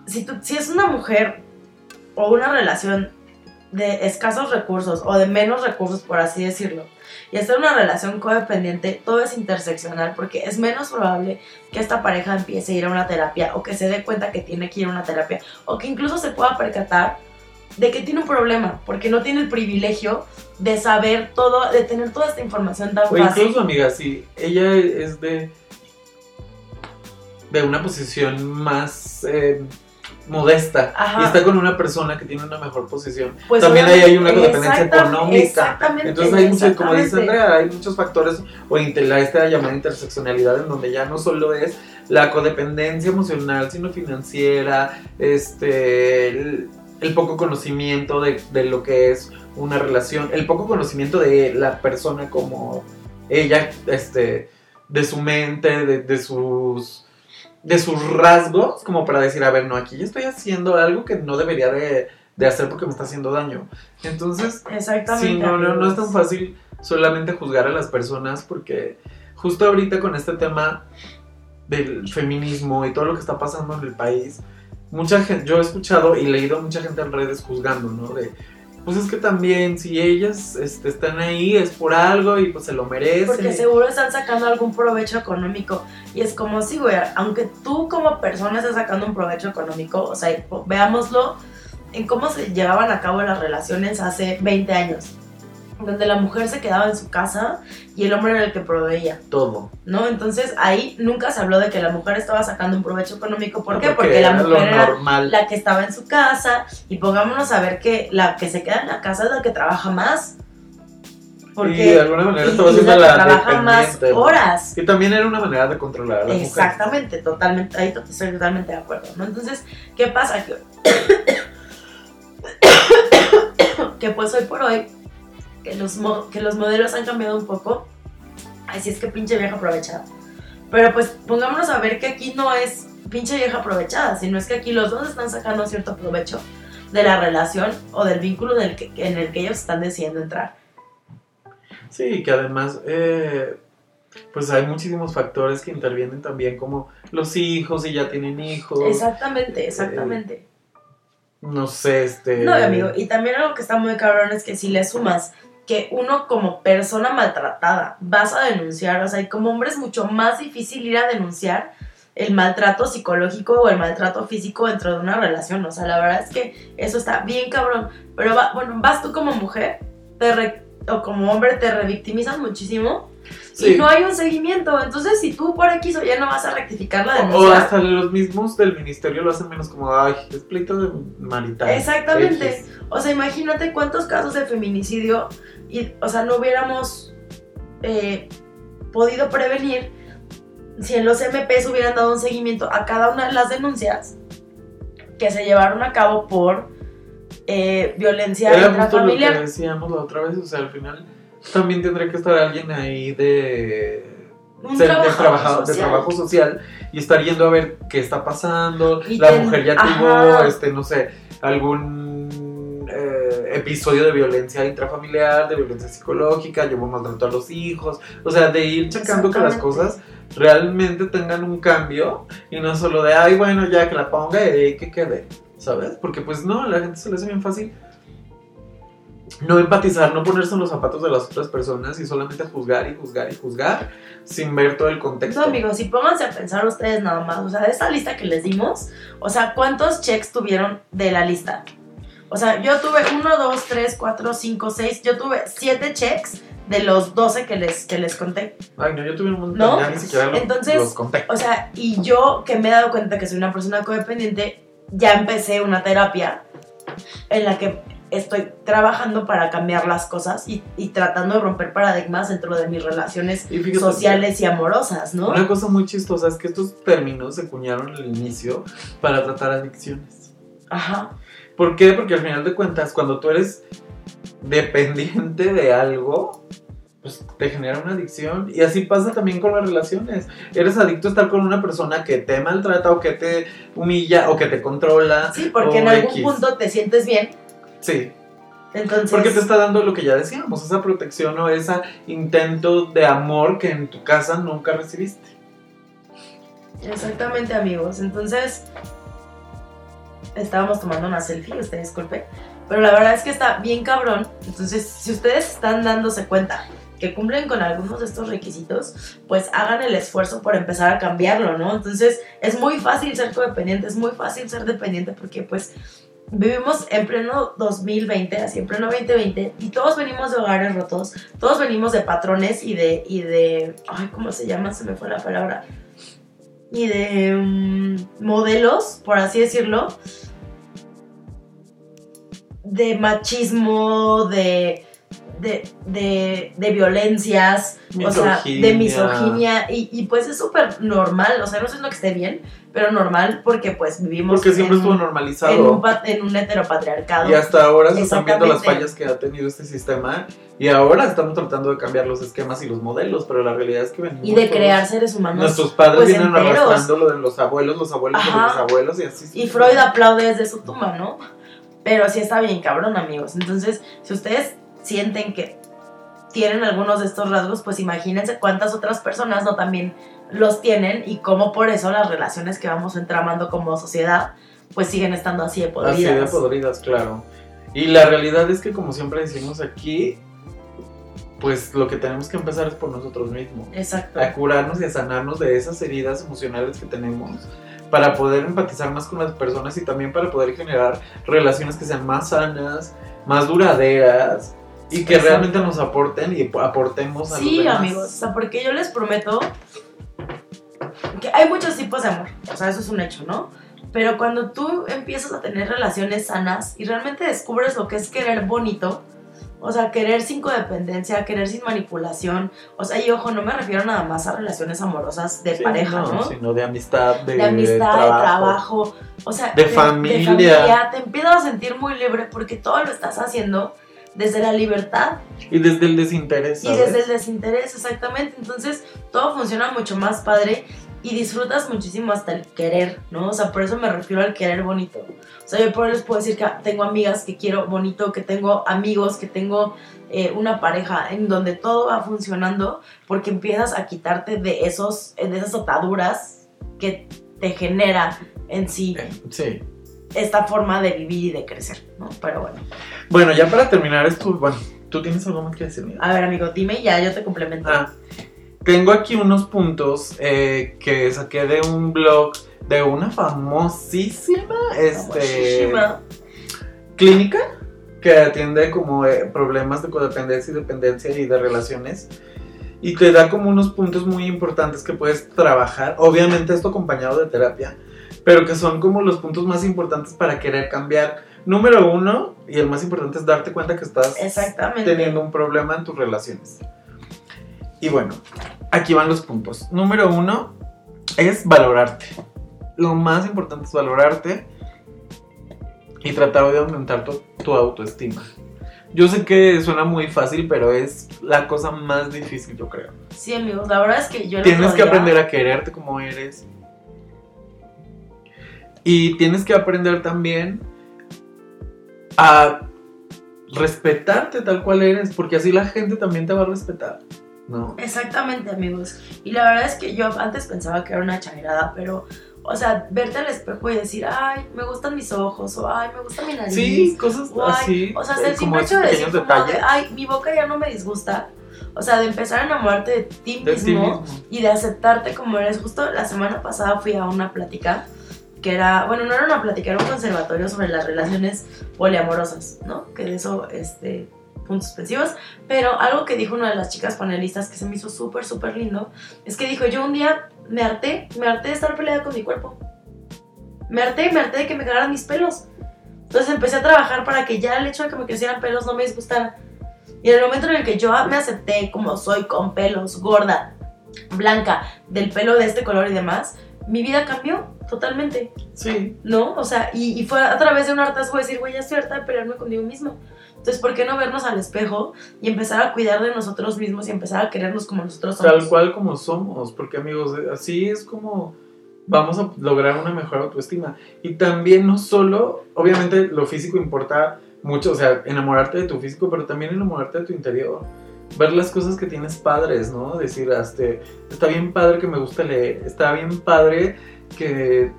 si, tú, si es una mujer o una relación de escasos recursos o de menos recursos, por así decirlo, y en una relación codependiente, todo es interseccional porque es menos probable que esta pareja empiece a ir a una terapia o que se dé cuenta que tiene que ir a una terapia o que incluso se pueda percatar de que tiene un problema porque no tiene el privilegio de saber todo, de tener toda esta información tan O fácil. incluso, amiga, si ella es de. de una posición más eh, modesta Ajá. y está con una persona que tiene una mejor posición. Pues También ahí hay una codependencia económica. Exactamente. Entonces hay muchas, como dice. Andrea, hay muchos factores o la- esta llamada interseccionalidad en donde ya no solo es la codependencia emocional, sino financiera, este, el, el poco conocimiento de, de lo que es una relación, el poco conocimiento de la persona como ella, este, de su mente, de, de sus de sus rasgos, como para decir, a ver, no, aquí yo estoy haciendo algo que no debería de, de hacer porque me está haciendo daño. Entonces, Exactamente. Sí, no, no, no es tan fácil solamente juzgar a las personas porque justo ahorita con este tema del feminismo y todo lo que está pasando en el país, mucha gente, yo he escuchado y leído a mucha gente en redes juzgando, ¿no? De, pues es que también si ellas este, están ahí es por algo y pues se lo merecen. Porque seguro están sacando algún provecho económico. Y es como si, güey, aunque tú como persona estés sacando un provecho económico, o sea, veámoslo en cómo se llevaban a cabo las relaciones hace 20 años donde la mujer se quedaba en su casa y el hombre era el que proveía. Todo. ¿No? Entonces ahí nunca se habló de que la mujer estaba sacando un provecho económico. ¿Por qué? Porque, la mujer era la que estaba en su casa y pongámonos a ver que la que se queda en la casa es la que trabaja más. Porque, y de alguna manera estaba haciendo la, trabaja más horas. Y también era una manera de controlar a la Exactamente, totalmente, ahí estoy totalmente de acuerdo, ¿no? Entonces, ¿qué pasa? que pues hoy por hoy que los, que los modelos han cambiado un poco. Así es que pinche vieja aprovechada. Pero pues pongámonos a ver que aquí no es pinche vieja aprovechada, sino es que aquí los dos están sacando cierto provecho de la relación o del vínculo en el que, en el que ellos están decidiendo entrar. Sí, que además, eh, pues hay muchísimos factores que intervienen también, como los hijos, y ya tienen hijos. Exactamente, exactamente. Eh, no sé, este... No, amigo, y también algo que está muy cabrón es que si le sumas que uno como persona maltratada vas a denunciar, o sea, y como hombre es mucho más difícil ir a denunciar el maltrato psicológico o el maltrato físico dentro de una relación, o sea, la verdad es que eso está bien cabrón, pero bueno, vas tú como mujer te o como hombre te revictimizas muchísimo y no hay un seguimiento. Entonces, si tú por o ya no vas a rectificar la denuncia. O hasta los mismos del ministerio lo hacen menos como, ay, es pleito de marital. Exactamente. O sea, imagínate cuántos casos de feminicidio, y, o sea, no hubiéramos eh, podido prevenir si en los MPs hubieran dado un seguimiento a cada una de las denuncias que se llevaron a cabo por eh, violencia Era intrafamiliar. Lo que decíamos la otra vez, o sea, al final también tendría que estar alguien ahí de, de, trabajo, de trabajo social y estar yendo a ver qué está pasando. la mujer ya tuvo, este, no sé, algún eh, episodio de violencia intrafamiliar, de violencia psicológica, llevó maltrato a los hijos. O sea, de ir checando que las cosas realmente tengan un cambio y no solo de, ay, bueno, ya que la ponga y que quede. ¿Sabes? Porque pues no, la gente se le hace bien fácil no empatizar, no ponerse en los zapatos de las otras personas y solamente juzgar y juzgar y juzgar sin ver todo el contexto. No, amigos, y pónganse a pensar ustedes nada más, o sea, de esa lista que les dimos, o sea, ¿cuántos checks tuvieron de la lista? O sea, yo tuve 1, 2, 3, 4, 5, 6, yo tuve 7 checks de los 12 que les, que les conté. Ay, no, yo tuve un montón, ¿No? ya ni siquiera los, Entonces, los conté. O sea, y yo que me he dado cuenta que soy una persona codependiente, ya empecé una terapia en la que estoy trabajando para cambiar las cosas y, tratando de romper paradigmas dentro de mis relaciones sociales y amorosas, ¿no? Una cosa muy chistosa es que estos términos se cuñaron al inicio para tratar adicciones. Ajá. ¿Por qué? Porque al final de cuentas, cuando tú eres dependiente de algo, pues te genera una adicción. Y así pasa también con las relaciones. Eres adicto a estar con una persona que te maltrata o que te humilla o que te controla. Sí, porque en algún punto te sientes bien Sí. Entonces... Porque te está dando lo que ya decíamos, esa protección o ese intento de amor que en tu casa nunca recibiste. Exactamente, amigos. Entonces, estábamos tomando una selfie, usted disculpe. Pero la verdad es que está bien cabrón. Entonces, si ustedes están dándose cuenta que cumplen con algunos de estos requisitos, pues hagan el esfuerzo por empezar a cambiarlo, ¿no? Entonces, es muy fácil ser codependiente, es muy fácil ser dependiente porque pues vivimos en pleno 2020, así en pleno 2020, y todos venimos de hogares rotos, todos venimos de patrones y de, y de, ay, ¿cómo se llama? Se me fue la palabra. Y de mm, modelos, por así decirlo, de machismo, de, de, de, violencias, o sea, de misoginia, y, y pues es súper normal, o sea, no sé lo que esté bien, pero normal porque pues vivimos porque siempre estuvo normalizado. en un, en un heteropatriarcado. Y hasta ahora se están viendo las fallas que ha tenido este sistema y ahora estamos tratando de cambiar los esquemas y los modelos pero la realidad es que venimos y de crear seres humanos nuestros padres pues, vienen arrastrando lo de los abuelos los abuelos de los abuelos y así y Freud aplaude desde su tumba no pero sí está bien cabrón amigos. Entonces si ustedes sienten que tienen algunos de estos rasgos, pues imagínense cuántas otras personas no también los tienen y cómo por eso las relaciones que vamos entramando como sociedad pues siguen estando así de podridas. Así de podridas, claro. Y la realidad es que como siempre decimos aquí, pues lo que tenemos que empezar es por nosotros mismos. Exacto. A curarnos y a sanarnos de esas heridas emocionales que tenemos para poder empatizar más con las personas y también para poder generar relaciones que sean más sanas, más duraderas y que Exacto. realmente nos aporten y aportemos a los Sí, demás. amigos, o sea, porque yo les prometo que hay muchos tipos de amor, o sea, eso es un hecho, ¿no? Pero cuando tú empiezas a tener relaciones sanas y realmente descubres lo que es querer bonito, o sea, querer sin codependencia, querer sin manipulación, o sea, y ojo, no me refiero nada más a relaciones amorosas de Sí, pareja, no, ¿no? Sino de amistad, de, de amistad, trabajo. de trabajo, o sea, De familia. familia. Te empiezas a sentir muy libre porque todo lo estás haciendo desde la libertad Y desde el desinterés. y ¿sabes? desde el desinterés, exactamente. Entonces todo funciona mucho más padre y disfrutas muchísimo hasta el querer, ¿no? O sea, por eso me refiero al querer bonito. O sea, yo por eso les puedo decir que tengo amigas que quiero bonito, que tengo amigos, que tengo eh, una pareja en donde todo va funcionando porque empiezas a quitarte de, esos, de esas ataduras que te genera en sí Sí. Esta forma de vivir y de crecer, ¿no? Pero bueno. Bueno, ya para terminar esto, bueno, ¿tú tienes algo más que decir? Mira? A ver, amigo, dime y ya, yo te complemento. Ah, tengo aquí unos puntos eh, que saqué de un blog de una famosísima este, Famosísima. clínica que atiende como eh, problemas de codependencia y dependencia y de relaciones. Y te da como unos puntos muy importantes que puedes trabajar. Obviamente esto acompañado de terapia, pero que son como los puntos más importantes para querer cambiar. Número uno, y el más importante es darte cuenta que estás teniendo un problema en tus relaciones. Y bueno, aquí van los puntos. Número uno es valorarte. Lo más importante es valorarte y tratar de aumentar tu, tu autoestima. Yo sé que suena muy fácil, pero es la cosa más difícil, yo creo. Sí, amigos, la verdad es que yo Tienes que aprender a quererte como eres. Y tienes que aprender también a respetarte tal cual eres, porque así la gente también te va a respetar, ¿no? Exactamente, amigos. Y la verdad es que yo antes pensaba que era una chairada, pero, o sea, verte al espejo y decir, ay, me gustan mis ojos, o ay, me gusta mi nariz. Sí, cosas o, ay, así, o sea, eh, el como simple hecho de decir, como de, ay, mi boca ya no me disgusta. O sea, de empezar a enamorarte de ti de ti mismo mismo. y de aceptarte como eres. Justo la semana pasada fui a una plática que era, bueno, no era una plática, era un conservatorio sobre las relaciones poliamorosas, ¿no? Que de eso, este, puntos suspensivos. Pero algo que dijo una de las chicas panelistas que se me hizo súper, súper lindo, es que dijo, yo un día me harté, me harté de estar peleada con mi cuerpo. Me harté, me harté de que me cagaran mis pelos. Entonces empecé a trabajar para que ya el hecho de que me crecieran pelos no me disgustara. Y en el momento en el que yo me acepté como soy, con pelos, gorda, blanca, del pelo de este color y demás, mi vida cambió totalmente, Sí, ¿no? O sea, y, y fue a través de un hartazgo de decir, güey, ya estoy harta de pelearme conmigo mismo. Entonces, ¿por qué no vernos al espejo y empezar a cuidar de nosotros mismos y empezar a querernos como nosotros somos? tal cual como somos, porque amigos, así es como vamos a lograr una mejor autoestima. Y también no solo, obviamente lo físico importa mucho, o sea, enamorarte de tu físico, pero también enamorarte de tu interior. Ver las cosas que tienes padres, ¿no? Decir, este, está bien padre que me gusta leer, está bien padre que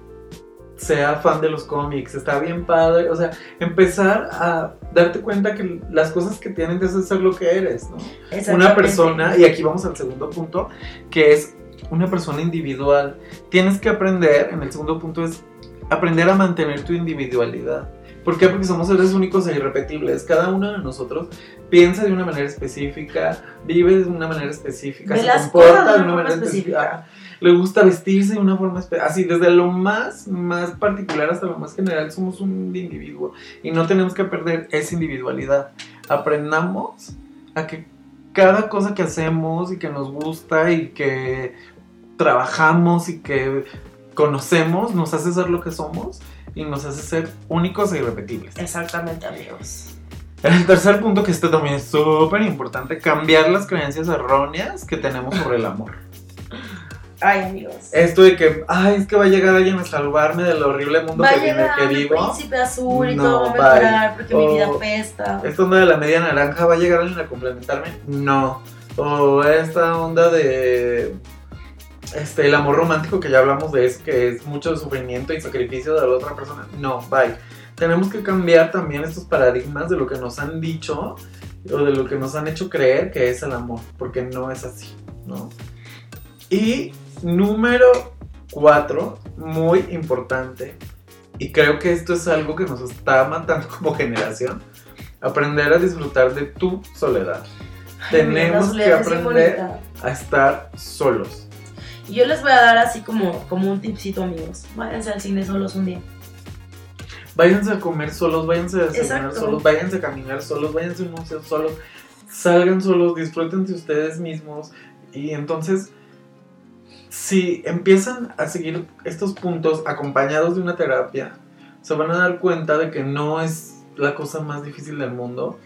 sea fan de los cómics, está bien padre, o sea, empezar a darte cuenta que las cosas que tienen que ser lo que eres, ¿no? una persona, y aquí vamos al segundo punto, que es una persona individual. Tienes que aprender, en el segundo punto es aprender a mantener tu individualidad. ¿Por qué? Porque somos seres únicos e irrepetibles. Cada uno de nosotros piensa de una manera específica, vive de una manera específica, se comporta de una manera específica. específica. Le gusta vestirse de una forma específica. Así, desde lo más, más particular hasta lo más general, somos un individuo. Y no tenemos que perder esa individualidad. Aprendamos a que cada cosa que hacemos y que nos gusta y que trabajamos y que conocemos nos hace ser lo que somos y nos hace ser únicos e irrepetibles. Exactamente, amigos. El tercer punto, que este también es súper importante, cambiar las creencias erróneas que tenemos sobre el amor. Ay, amigos. Esto de que, ay, es que va a llegar alguien a salvarme del horrible mundo Va que, vive- que el vivo. príncipe azul y No, todo va a mejorar porque mi vida O- apesta. Esta onda de la media naranja, ¿va a llegar alguien a complementarme? No. O esta onda de. Este, el amor romántico que ya hablamos de eso, que es mucho sufrimiento y sacrificio de la otra persona. No, bye. Tenemos que cambiar también estos paradigmas de lo que nos han dicho o de lo que nos han hecho creer que es el amor, porque no es así, ¿no? Y número cuatro, muy importante, y creo que esto es algo que nos está matando como generación, aprender a disfrutar de tu soledad, Ay, tenemos que aprender. a estar solos. Y yo les voy a dar así como, como un tipcito, amigos. Váyanse al cine solos un día. Váyanse a comer solos, váyanse a desayunar solos, váyanse a caminar solos, váyanse a un museo solos, salgan solos, disfruten de ustedes mismos. Y entonces, si empiezan a seguir estos puntos acompañados de una terapia, se van a dar cuenta de que no es la cosa más difícil del mundo,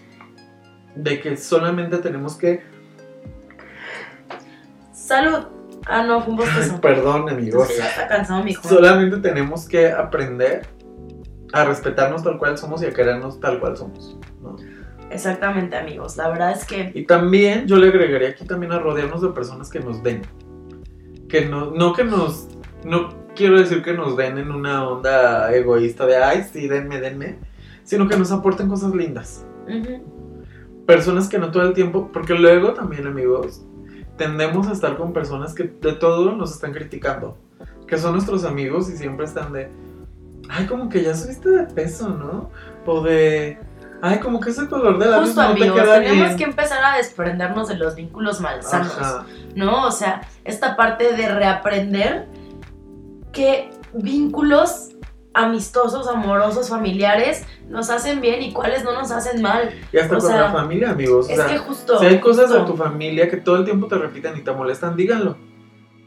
de que solamente tenemos que... Salud. Ah, no, fue un bostezo. perdón amigos. Ya está cansado, mijo. Solamente tenemos que aprender a respetarnos tal cual somos y a querernos tal cual somos. ¿no? Exactamente, amigos. La verdad es que Y también yo le agregaría aquí también a rodearnos de personas que nos den. Que no, no que nos... No quiero decir que nos den en una onda egoísta de, ay, sí, denme, denme. Sino que nos aporten cosas lindas. Personas que no todo el tiempo... Porque luego también, amigos, tendemos a estar con personas que de todo nos están criticando. Que son nuestros amigos y siempre están de... Ay, como que ya subiste de peso, ¿no? O de... Ay, como que ese color de labios Justo, no te amigos, queda tenemos bien. que empezar a desprendernos de los vínculos malsanos. Ajá. ¿no? O sea, esta parte de reaprender qué vínculos amistosos, amorosos, familiares nos hacen bien y cuáles no nos hacen mal. Y hasta O con sea, la familia, amigos. O es sea, que justo. si hay cosas de justo. tu familia que todo el tiempo te repiten y te molestan, díganlo.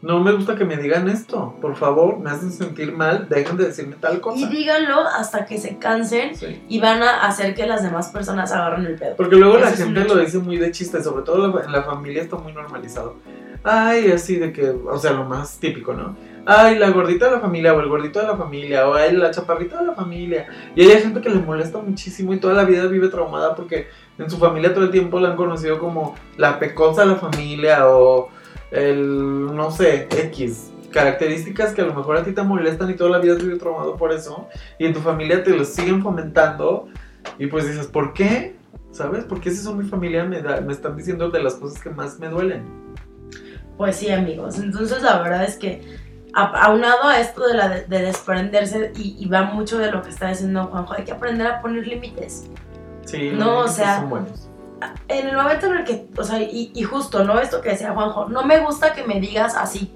No me gusta que me digan esto. Por favor, me hacen sentir mal. Dejen de decirme tal cosa. Y díganlo hasta que se cansen Sí. y van a hacer que las demás personas agarren el pedo. Porque luego Eso la gente lo dice muy de chiste, sobre todo en la familia está muy normalizado. Ay, así de que, o sea, lo más típico, ¿no? Ay, la gordita de la familia o el gordito de la familia o ay, la chaparrita de la familia. Y hay gente que le molesta muchísimo y toda la vida vive traumada porque en su familia todo el tiempo la han conocido como la pecosa de la familia o el, no sé, X. Características que a lo mejor a ti te molestan y toda la vida has vivido traumado por eso. Y en tu familia te lo siguen fomentando. Y pues dices, ¿por qué? ¿Sabes? Porque si son mi familia me, da- me están diciendo de las cosas que más me duelen. Pues sí, amigos. Entonces la verdad es que aunado a esto de, la de, de desprenderse y, y va mucho de lo que está diciendo Juanjo, hay que aprender a poner límites. Sí, No, o sea, son buenos. En el momento en el que, o sea, y, y justo, ¿no? Esto que decía Juanjo, no me gusta que me digas así.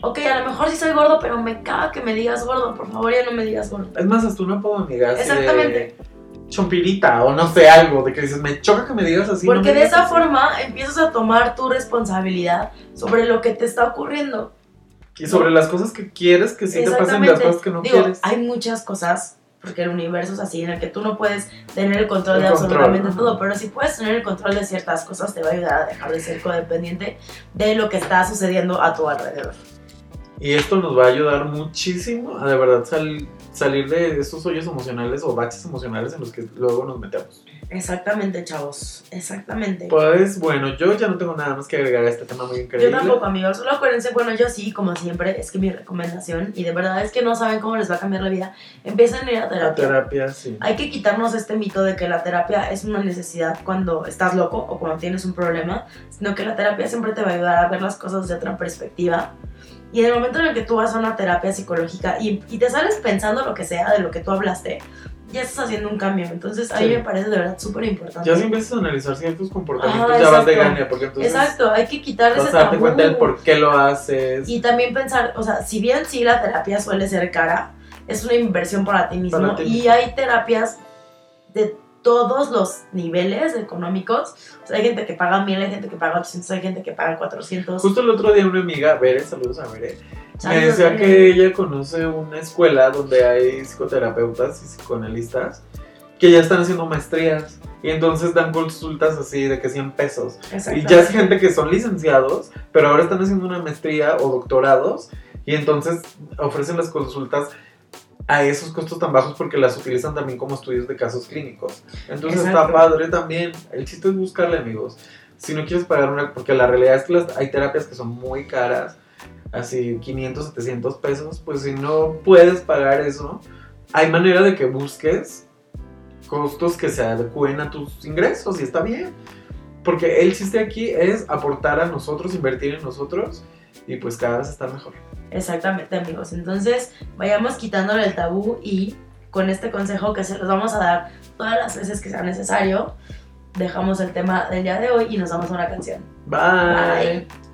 Ok, a lo mejor sí soy gordo, pero me caga que me digas gordo. Por favor, ya no me digas gordo. Es más, hasta un apodo, amiga. así Exactamente. De chompirita o no sé, algo. De que dices, me choca que me digas así. no Porque de digas esa así". forma empiezas a tomar tu responsabilidad sobre lo que te está ocurriendo. Y sobre las cosas que quieres que sí te pasen las cosas que no Digo, quieres. hay muchas cosas, porque el universo es así, en el que tú no puedes tener el control El de control, absolutamente todo, pero si puedes tener el control de ciertas cosas, te va a ayudar a dejar de ser codependiente de lo que está sucediendo a tu alrededor. Y esto nos va a ayudar muchísimo a de verdad sal- salir de esos hoyos emocionales o baches emocionales en los que luego nos metemos. Exactamente, chavos, exactamente. Pues bueno, yo ya no tengo nada más que agregar a este tema muy increíble. Yo tampoco, amigos. Solo acuérdense, bueno, yo sí, como siempre, es que mi recomendación, y de verdad es que no saben cómo les va a cambiar la vida, empiecen a ir a terapia. terapia, sí. Hay que quitarnos este mito de que la terapia es una necesidad cuando estás loco o cuando tienes un problema, sino que la terapia siempre te va a ayudar a ver las cosas de otra perspectiva. Y en el momento en el que tú vas a una terapia psicológica y, y te sales pensando lo que sea de lo que tú hablaste, ya estás haciendo un cambio. Entonces a mí Sí. me parece de verdad súper importante. Ya si empiezas a analizar ciertos comportamientos, Ajá, ya vas de gana, porque entonces Exacto, hay que quitar ese darte tabú. cuenta del por qué lo haces. Y también pensar, o sea, si bien sí la terapia suele ser cara, es una inversión para ti mismo. Para ti y mismo. hay terapias de todos los niveles económicos. O sea, hay gente que paga 1000, hay gente que paga 800, hay gente que paga 400. Justo el otro día una amiga, Veré, saludos a Veré, me decía que ella conoce una escuela donde hay psicoterapeutas y psicoanalistas que ya están haciendo maestrías y entonces dan consultas así de que 100 pesos. Y ya es gente que son licenciados, pero ahora están haciendo una maestría o doctorados y entonces ofrecen las consultas a esos costos tan bajos porque las utilizan también como estudios de casos clínicos. Entonces Exacto. está padre también. El chiste es buscarle, amigos. Si no quieres pagar una, porque la realidad es que las, hay terapias que son muy caras, así 500, 700 pesos, pues si no puedes pagar eso, hay manera de que busques costos que se adecúen a tus ingresos y está bien. Porque el chiste aquí es aportar a nosotros, invertir en nosotros y pues cada vez estar mejor. Exactamente, amigos. Entonces, vayamos quitándole el tabú y con este consejo que se los vamos a dar todas las veces que sea necesario, dejamos el tema del día de hoy y nos vamos a una canción. Bye. Bye.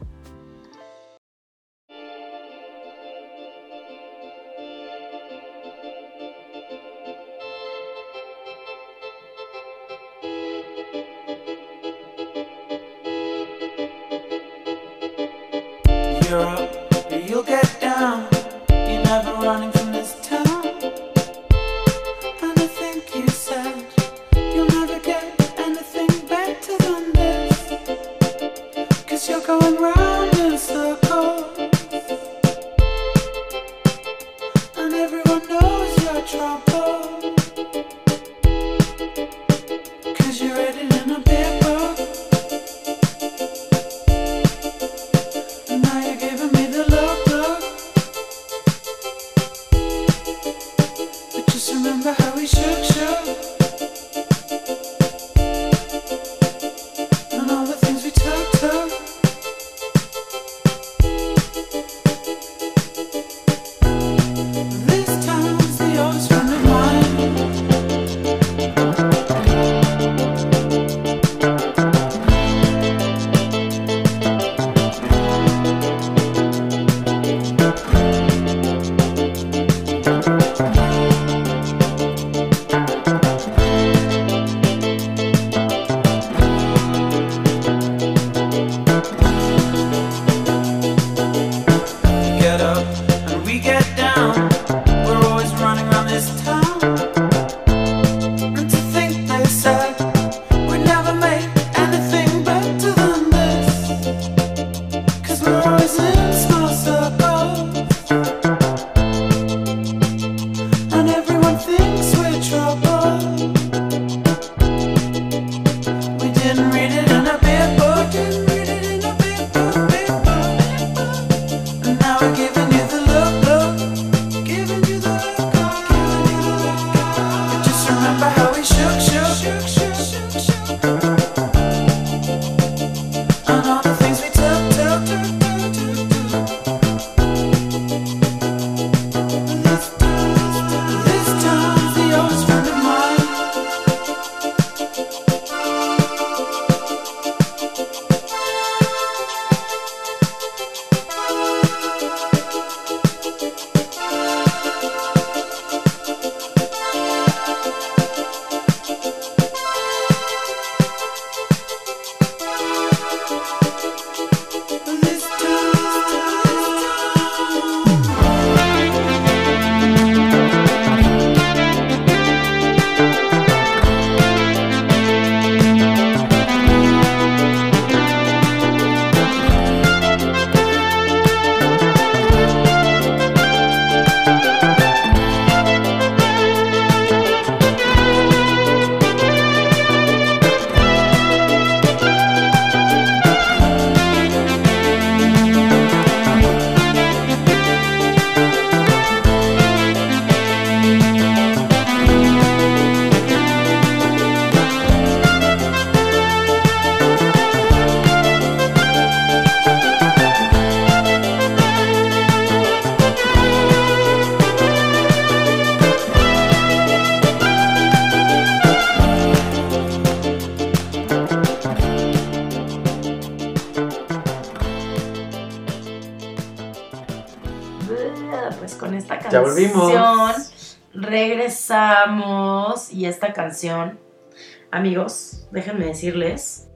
amigos, déjenme decirles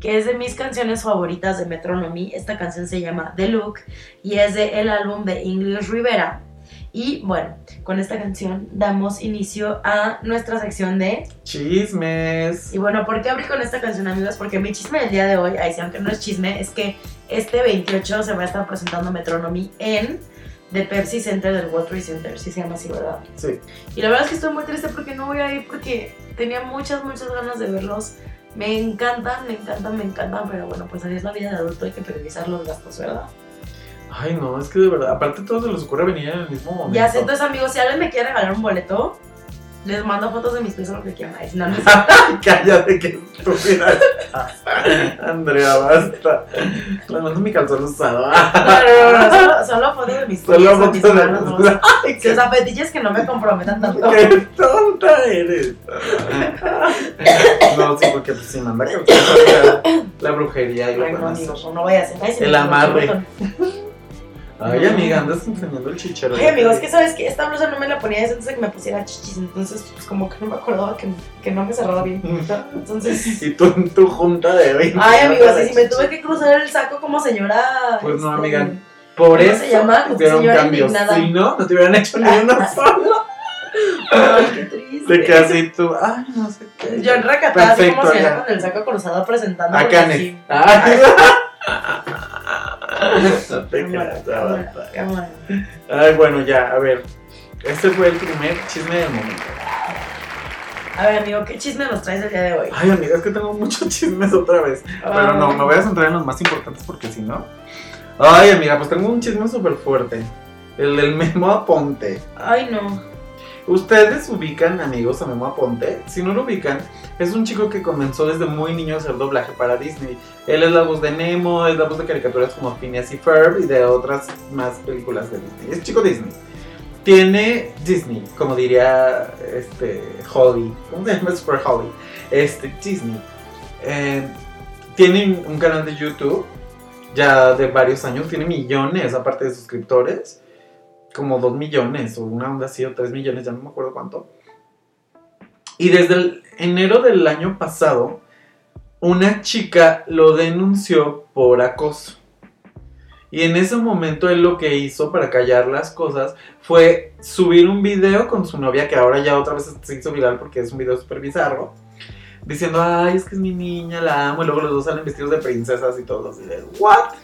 que es de mis canciones favoritas de Metronomy. Esta canción se llama The Look y es de el álbum de English Rivera. Y bueno, con esta canción damos inicio a nuestra sección de chismes. Y bueno, ¿por qué abrí con esta canción, amigos? Porque mi chisme del día de hoy, ahí sí, aunque no es chisme, es que este 28 se va a estar presentando Metronomy en The Pepsi Center del World Trade Center, sí se llama así, ¿verdad? Sí. Y la verdad es que estoy muy triste porque no voy a ir porque tenía muchas, muchas ganas de verlos. Me encantan, me encantan, me encantan, pero bueno, pues así es la vida de adulto, hay que priorizar los gastos, ¿verdad? Ay, no, es que de verdad, aparte todo se les ocurre venir en el mismo momento. Ya sé, entonces amigos, si alguien me quiere regalar un boleto, les mando fotos de mis pies o lo que quieran. Ay, no, no sé. Cállate, que estúpida. estás. Andrea, basta. Le mando mi calzón usado. No, no, no, no, solo, solo fotos de mis pies Solo mis fotos de- manos. no sé. Ay, Sí, o sea, fetiches que no me comprometan tanto. Qué tonta eres. No, sí, porque pues, si manda calzón, la, la brujería y lo Ay, no, hacer. no vaya a ser. Ay, se El amarre. Ay, amiga, andas enseñando el chichero. Ay, amigo, es que sabes que esta blusa no me la ponía desde antes de que me pusiera chichis, entonces pues como que no me acordaba que, que no me cerraba bien. Entonces, Y tú en tu junta de 20. ay, amigo, así si me tuve que cruzar el saco como señora. Pues no, este, amiga. Por ¿Cómo eso se llama? hicieron cambios. Si no, no te hubieran hecho ni una sola. Ay, qué triste. De así tú, ay, no sé qué. Yo en recatada, así como ya. con el saco cruzado presentando. A Canes. Ay. No te Cámara, cámara, cámara. Ay, bueno, ya, a ver. Este fue el primer chisme del momento. A ver, amigo, ¿qué chisme nos traes el día de hoy? Ay, amiga, es que tengo muchos chismes otra vez. Pero no, me voy a centrar en los más importantes porque si no. Ay, amiga, pues tengo un chisme súper fuerte. El del Memo Aponte. Ay, no. ¿Ustedes ubican, amigos, a Memo Aponte? Si no lo ubican, es un chico que comenzó desde muy niño a hacer doblaje para Disney. Él es la voz de Nemo, es la voz de caricaturas como Phineas y Ferb y de otras más películas de Disney. Es chico Disney. Tiene Disney, como diría este Holly. ¿Cómo se llama Super Holly? Este, Disney. Eh, tiene un canal de YouTube ya de varios años, tiene millones aparte de suscriptores como 2 millones o una onda así o 3 millones, ya no me acuerdo cuánto. Y desde enero del año pasado, una chica lo denunció por acoso. Y en ese momento él lo que hizo para callar las cosas fue subir un video con su novia, que ahora ya otra vez se hizo viral porque es un video súper bizarro, diciendo, ay, es que es mi niña, la amo, y luego los dos salen vestidos de princesas y todo así de, ¿what?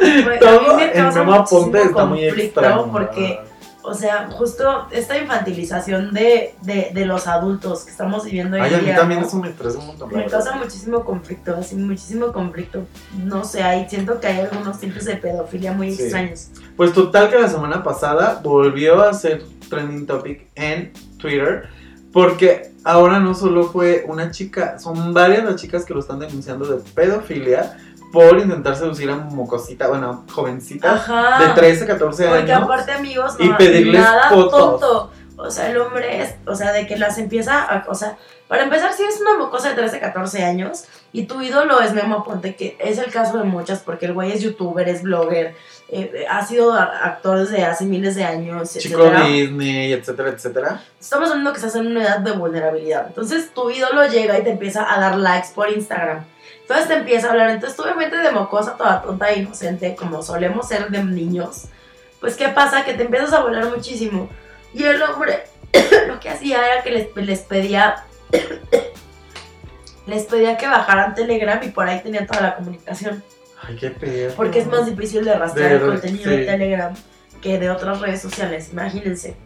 Güey, a Todo mí me causa Aponte está muy extraño. porque, o sea, justo esta infantilización de, de, de los adultos que estamos viviendo hoy Ay, a en mí día, también ¿no? eso me estresa un montón. Me causa muchísimo conflicto, así, muchísimo conflicto. No sé, ahí siento que hay algunos tipos de pedofilia muy Sí. extraños. Pues total que la semana pasada volvió a ser trending topic en Twitter. Porque ahora no solo fue una chica, son varias las chicas que lo están denunciando de pedofilia por intentar seducir a mocosita, bueno, jovencita Ajá. de 13, 14 Porque años. aparte, amigos, y no, pedirles nada fotos. tonto. O sea, el hombre es, o sea, de que las empieza a, o sea, para empezar, si eres una mocosa de 13, 14 años y tu ídolo es Memo Aponte, que es el caso de muchas, porque el güey es youtuber, es blogger, eh, ha sido actor desde hace miles de años, Chico etcétera. Disney, etcétera, etcétera. Estamos hablando que estás en una edad de vulnerabilidad. Entonces tu ídolo llega y te empieza a dar likes por Instagram. Entonces te empieza a hablar. Entonces tú obviamente de mocosa, toda tonta e inocente, como solemos ser de niños. Pues ¿qué pasa? Que te empiezas a volar muchísimo. Y el hombre lo que hacía era que les, les pedía... les pedía que bajaran Telegram y por ahí tenían toda la comunicación. Ay, qué pedo. Porque es más difícil de rastrear el contenido sí. de Telegram que de otras redes sociales. Imagínense.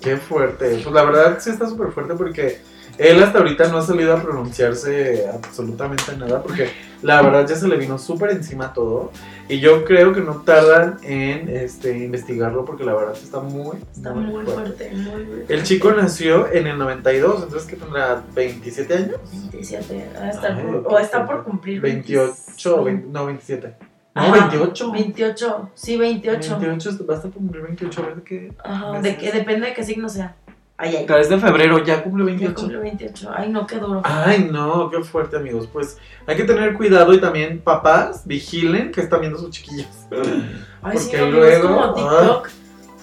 Qué fuerte. Pues la verdad sí está súper fuerte porque él hasta ahorita no ha salido a pronunciarse absolutamente nada porque la verdad ya se le vino súper encima todo y yo creo que no tardan en este, investigarlo porque la verdad está muy, Está muy fuerte, muy, muy El chico nació en el 92, entonces que tendrá 27 años. 27, va a estar Ay, por- o está fuerte. por cumplir 28, 20, 20 no 27. No, Ajá, 28. 28, sí, 28. 28, va a estar por cumplir 28, a ver qué. Ajá, de que depende de qué signo sea. Ay, ay. Es de febrero, ya cumple Ya 28. cumple 28. Ay, no, qué duro. Ay, no, qué fuerte, amigos. Pues hay que tener cuidado y también, papás, vigilen que están viendo sus chiquillos. Ay, sí, porque amigos, es luego- como TikTok.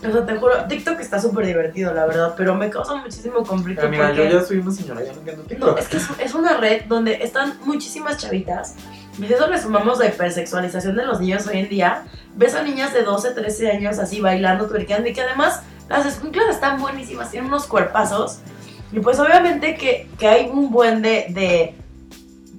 O sea, te juro, TikTok está súper divertido, la verdad, pero me causa muchísimo conflicto. Yo porque... ya soy una señora, ya no entiendo No, TikTok. es que es, es una red donde están muchísimas chavitas Y si eso le sumamos la hipersexualización de los niños hoy en día, ves a niñas de 12, 13 años así bailando, twerkeando y que además las escuinclas están buenísimas, tienen unos cuerpazos. Y pues obviamente que, que hay un buen de, de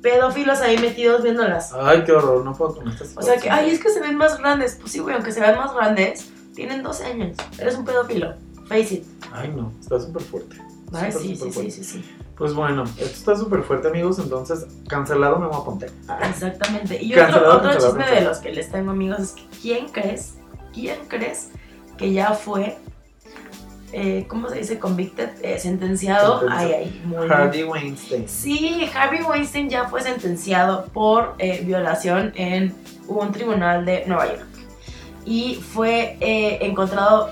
pedófilos ahí metidos viéndolas. Ay, qué horror, no puedo con estas O sea que, ay, es que se ven más grandes. Pues sí, güey, aunque se vean más grandes, tienen 12 años. Eres un pedófilo. Face it. Ay, no, está súper fuerte. Ay, sí, sí, sí, fuerte. sí, sí. Pues bueno, esto está súper fuerte, amigos, entonces cancelado me voy a poner. Exactamente. Y Cancelado, otro, otro cancelado, chisme de los que les tengo, amigos, es que ¿quién crees? ¿Quién crees que ya fue, eh, ¿cómo se dice? Convicted, eh, sentenciado. Ay, ay, muy bien. Harvey Weinstein. Sí, Harvey Weinstein ya fue sentenciado por eh, violación en un tribunal de Nueva York. Y fue encontrado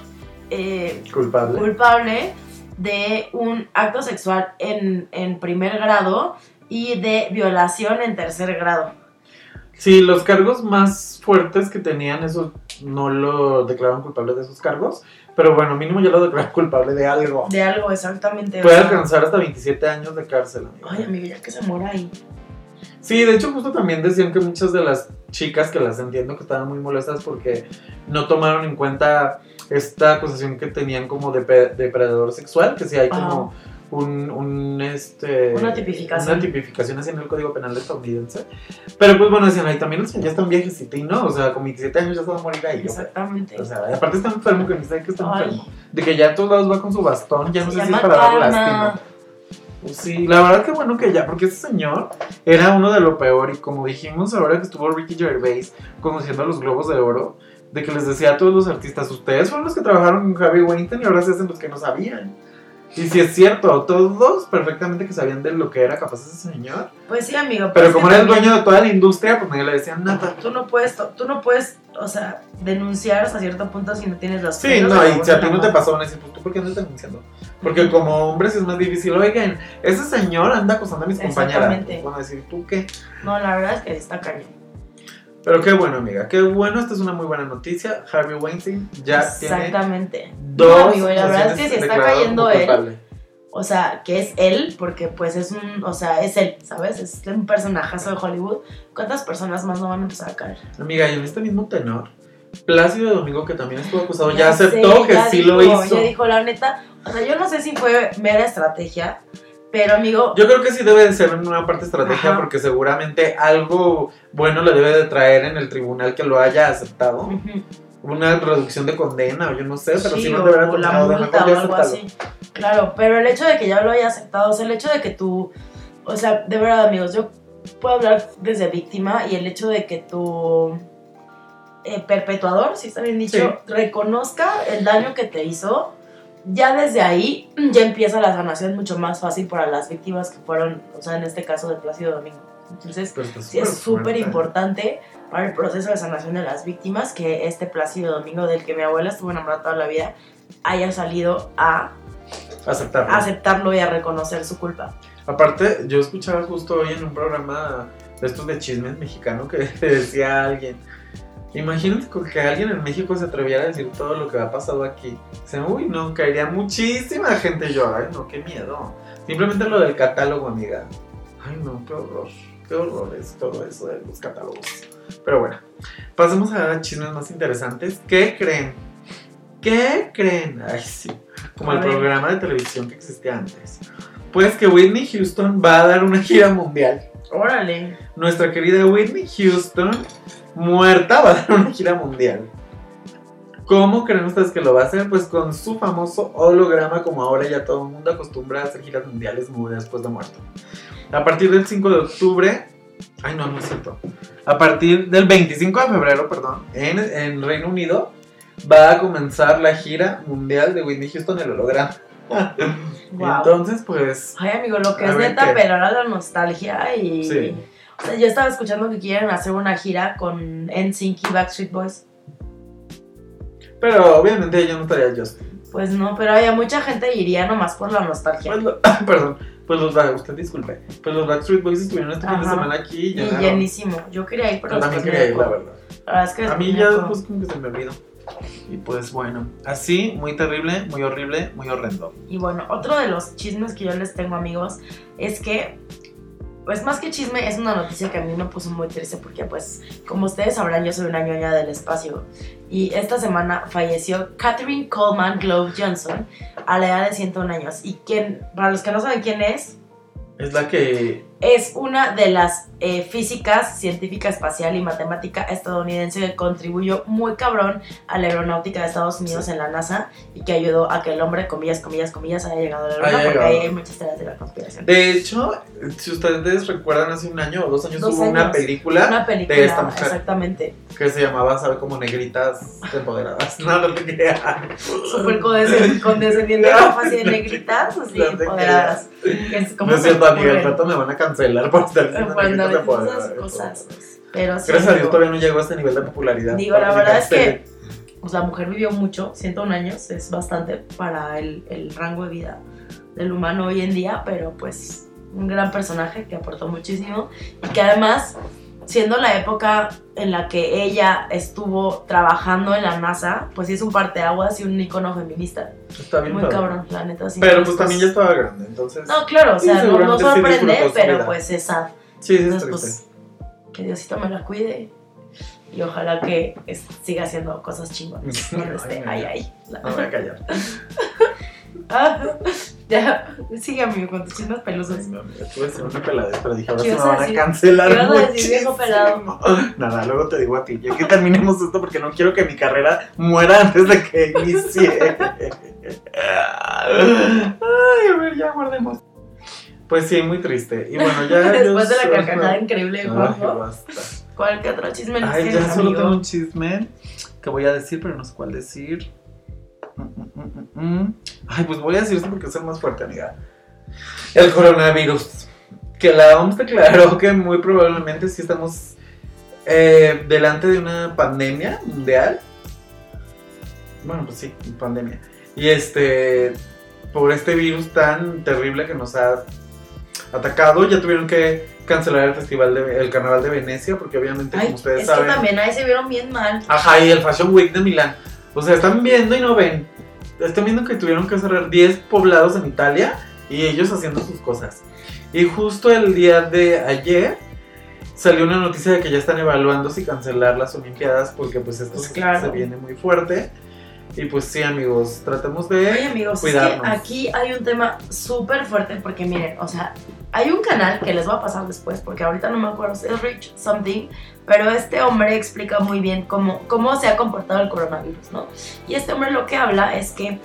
Culpable. culpable de un acto sexual en, en primer grado y de violación en tercer grado. Sí, los cargos más fuertes que tenían, eso no lo declararon culpable de esos cargos, pero bueno, mínimo ya lo declararon culpable de algo. De algo exactamente. Puede alcanzar hasta 27 años de cárcel, amigo. Ay, amigo, ya que se muera ahí. Sí, de hecho justo también decían que muchas de las chicas que las entiendo que estaban muy molestas porque no tomaron en cuenta esta acusación que tenían como de depredador sexual, que sí hay como un, un, este Una tipificación. una tipificación así en el Código Penal estadounidense. Pero pues bueno, decían, ahí también los ya están viejecitos y no, o sea, con 27 años ya se va a morir ahí. yo. Exactamente. O sea, aparte está enfermo, que ni sabe que está Ay. enfermo. De que ya a todos lados va con su bastón, ya no Se sé si es para dar lástima. Pues Sí, la verdad que bueno que ya, porque ese señor era uno de lo peor y como dijimos ahora que estuvo Ricky Gervais conociendo a los Globos de Oro, de que les decía a todos los artistas, ustedes fueron los que trabajaron con Harvey Weinstein y ahora se hacen los que no sabían. Y si es cierto, todos perfectamente que sabían de lo que era capaz ese señor, Pues sí, amigo. pero pues como era el dueño de toda la industria, pues nadie le decían nada. Tú no puedes, tú no puedes, o sea, denunciar hasta cierto punto si no tienes los Sí, no, y si a ti no te pasó, van a decir, pues tú por qué andas denunciando. Porque como hombre sí es más difícil. Oigan, ese señor anda acosando a mis compañeras. Exactamente. Van a decir, ¿tú qué? No, la verdad es que está cañón. Pero qué bueno, amiga, qué bueno. Esta es una muy buena noticia. Harvey Weinstein ya tiene Exactamente. dos. No, amigo, la verdad es que si está cayendo él, culpable. O sea, que es él, porque pues es un, o sea, es él, ¿sabes? Es un personajazo de Hollywood. ¿Cuántas personas más no van a empezar a caer? Amiga, y en este mismo tenor, Plácido Domingo, que también estuvo acusado, ya, Ya aceptó sé, que ya sí dijo, lo hizo. Ya dijo, la neta, o sea, yo no sé si fue mera estrategia, pero amigo, Yo creo que sí debe de ser una parte estrategia Ajá. porque seguramente algo bueno le debe de traer en el tribunal que lo haya aceptado. Una reducción de condena o yo no sé, pero sí, sí, no hubiera la multa o algo así. Claro, pero el hecho de que ya lo haya aceptado, o sea, el hecho de que tú, o sea, de verdad, amigos, yo puedo hablar desde víctima y el hecho de que tu eh, perpetuador, si está bien dicho, reconozca el daño que te hizo, ya desde ahí ya empieza la sanación mucho más fácil para las víctimas que fueron, o sea, en este caso de Plácido Domingo. Entonces, sí es súper importante para el proceso de sanación de las víctimas que este Plácido Domingo, del que mi abuela estuvo enamorada toda la vida, haya salido a Aceptarlo. aceptarlo y a reconocer su culpa. Aparte, yo escuchaba justo hoy en un programa de estos de chismes mexicano que decía alguien. Imagínate que alguien en México se atreviera a decir todo lo que ha pasado aquí. Dice, uy, no, caería muchísima gente. Yo, ay, no, qué miedo. Simplemente lo del catálogo, amiga. Ay, no, qué horror. Qué horror es todo eso de los catálogos. Pero bueno, pasemos a chismes más interesantes. ¿Qué creen? ¿Qué creen? Ay, sí. Como el programa de televisión que existía antes. Pues que Whitney Houston va a dar una gira mundial. Órale. Nuestra querida Whitney Houston, muerta, va a dar una gira mundial. ¿Cómo creen ustedes que lo va a hacer? Pues con su famoso holograma, como ahora ya todo el mundo acostumbra a hacer giras mundiales muy después de muerto. A partir del 5 de octubre, ay no, no es cierto. A partir del 25 de febrero, perdón, en, en Reino Unido, va a comenzar la gira mundial de Whitney Houston, el holograma. Wow. Entonces, pues, Ay, amigo, lo que es neta, qué. pero ahora la nostalgia y. Sí. Yo estaba escuchando que quieren hacer una gira con NSYNC y Backstreet Boys. pero obviamente yo no estaría Justin. Pues no, pero hay mucha gente iría nomás por la nostalgia. Pues lo- perdón, pues los usted disculpe, pues los Backstreet Boys estuvieron este fin de Ajá. semana aquí y y llenísimo. Yo quería ir, pero Yo también quería ir, la verdad. co- La verdad es que A mí ya dio co- pues como que se me olvidó. Y pues bueno, así, muy terrible, muy horrible, muy horrendo. Y bueno, otro de los chismes que yo les tengo, amigos, es que pues más que chisme, es una noticia que a mí me puso muy triste porque pues, como ustedes sabrán, yo soy una ñoña del espacio. Y esta semana falleció Catherine Coleman Glove Johnson a la edad de 101 años. Y quien, para los que no saben quién es, Es la que. es una de las eh, físicas, científica espacial y matemática estadounidense que contribuyó muy cabrón a la aeronáutica de Estados Unidos en la NASA y que ayudó a que el hombre, comillas, comillas, comillas, haya llegado a la luna porque ahí hay muchas teorías de la conspiración. De hecho, si ustedes recuerdan, hace un año o dos años Dos hubo una años. película Una película, de esta mujer. exactamente. que se llamaba, ¿sabe? Como Negritas Empoderadas. No, no te creas. Súper condescendiente, así de negritas, así, empoderadas. No es cierto, rato me van a cancelar por estar Empoderadas. esas cosas. Pero sí, Gracias a Dios todavía no llegó a este nivel de popularidad. Digo, la verdad es que pues, la mujer vivió mucho, 101 años, es bastante para el, el rango de vida del humano hoy en día, pero pues un gran personaje que aportó muchísimo y que además, siendo la época en la que ella estuvo trabajando en la NASA, pues sí es un parteaguas y un icono feminista. Está bien Muy padre. cabrón, la neta. sí. Pero pues también ya estaba grande, entonces. No, claro, o Sí, sea, no, no sí sorprende, su pero pues es sad. Sí, sí, es Entonces, pues, que Diosito me la cuide. Y ojalá que es- siga haciendo cosas chingonas. donde esté. Ay, Ay, mira. La- No voy a callar. Ah, ya, sigue amigo con tus chismes Ay, pelusos. no, amiga, Tuve que ser una peladez, pero dije, ahora ¿Qué sí me van a cancelar. ¿Qué ibas a decir, viejo pelado? Nada, luego te digo a ti. Ya que terminemos esto porque no quiero que mi carrera muera antes de que inicie. Ay, a ver, ya guardemos. Pues sí, muy triste. Y bueno, ya. Después de la carcajada increíble, Juanjo. basta. ¿Cuál que otro chisme nos Ay, tienes, ya solo amigo? tengo un chisme que voy a decir, pero no sé cuál decir. Mm, mm, mm, mm, mm. Ay, pues voy a decir esto porque es el más fuerte, amiga. El coronavirus. Que la OMS declaró que muy probablemente sí estamos eh, delante de una pandemia mundial. Bueno, pues sí, pandemia. Y este, por este virus tan terrible que nos ha atacado, ya tuvieron que cancelar el festival de, el carnaval de Venecia, porque obviamente, Ay, como ustedes es saben. que también ahí se vieron bien mal. Ajá, y el Fashion Week de Milán. O sea, están viendo y no ven. Están viendo que tuvieron que cerrar 10 poblados en Italia y ellos haciendo sus cosas. Y justo el día de ayer salió una noticia de que ya están evaluando si cancelar las Olimpiadas porque pues esto Pues se- claro. se viene muy fuerte. Y pues sí, amigos, tratemos Oye, de... amigos, cuidarnos. es que aquí hay un tema súper fuerte porque miren, o sea, hay un canal que les voy a pasar después porque ahorita no me acuerdo, es Rich Something, pero este hombre explica muy bien cómo, cómo se ha comportado el coronavirus, ¿no? Y este hombre lo que habla es que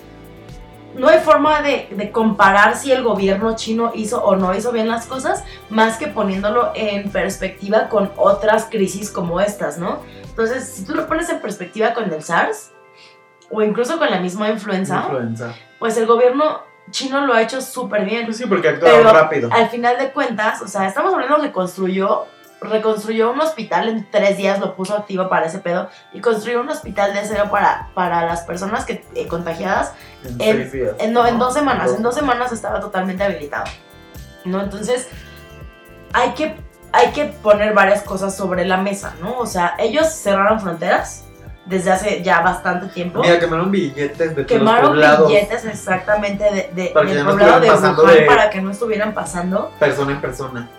no hay forma de, de comparar si el gobierno chino hizo o no hizo bien las cosas, más que poniéndolo en perspectiva con otras crisis como estas, ¿no? Entonces, si tú lo pones en perspectiva con el SARS, o incluso con la misma influenza, Influenza. pues el gobierno chino lo ha hecho súper bien. Pues sí, porque Pero rápido. Al final de cuentas, o sea, estamos hablando que construyó, reconstruyó un hospital en tres días, lo puso activo para ese pedo, y construyó un hospital de cero para, para las personas que eh, contagiadas En, en- seis días. en, no, en dos semanas. En dos semanas estaba totalmente habilitado. ¿No? Entonces, hay que, hay que poner varias cosas sobre la mesa, ¿no? O sea, ellos cerraron fronteras desde hace ya bastante tiempo. Mira, quemaron billetes de Quemaron poblados. billetes exactamente de, de- Para que del no poblado de Wuhan de- para que no estuvieran pasando. Persona en persona.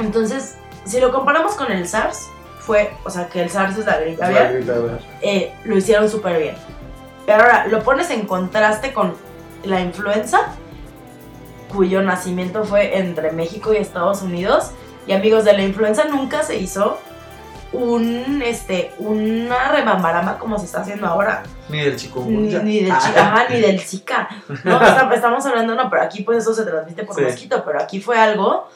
Entonces, si lo comparamos con el SARS, fue, o sea, que el SARS es la gripe aviar. eh, lo hicieron súper bien. Pero ahora lo pones en contraste con la influenza, cuyo nacimiento fue entre México y Estados Unidos. Y amigos, de la influenza nunca se hizo un, este, una rebambaramba como se está haciendo ahora. Ni del Ni, chikungunya. ni del Ah. Zika, ajá, ni del Zika. No, estamos hablando, no, pero aquí pues eso se transmite por Sí. mosquito, pero aquí fue algo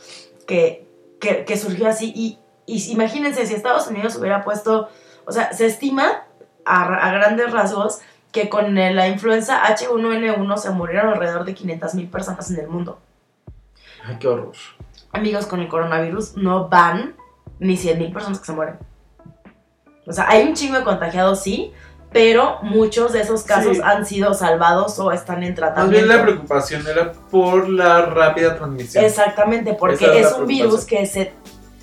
que, que, que surgió así. Y, y imagínense si Estados Unidos hubiera puesto, o sea, se estima a, a grandes rasgos que con la influenza H1N1 se murieron alrededor de 500 mil personas en el mundo. Ay, qué horror. Amigos, con el coronavirus no van ni 100 mil personas que se mueren. O sea, hay un chingo de contagiados, sí, pero muchos de esos casos Sí. han sido salvados o están en Más tratamiento. bien la preocupación era por la rápida transmisión. Exactamente, porque Esa es un virus que se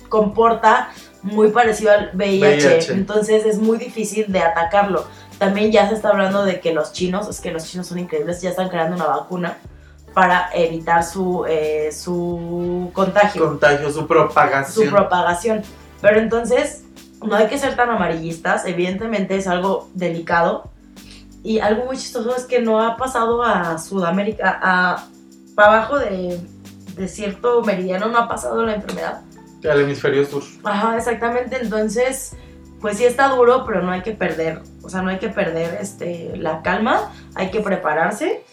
comporta muy parecido al VIH, VIH. entonces es muy difícil de atacarlo. También ya se está hablando de que los chinos, es que los chinos son increíbles, ya están creando una vacuna para evitar su, eh, su contagio, Contagio, su propagación. su propagación. Pero entonces, no hay que ser tan amarillistas, evidentemente es algo delicado. Y algo muy chistoso es que no ha pasado a Sudamérica, a, para abajo de, de cierto meridiano, no ha pasado la enfermedad. Al hemisferio sur. Ajá, exactamente. Entonces, pues sí está duro, pero no hay que perder, o sea, no hay que perder este, la calma, hay que prepararse.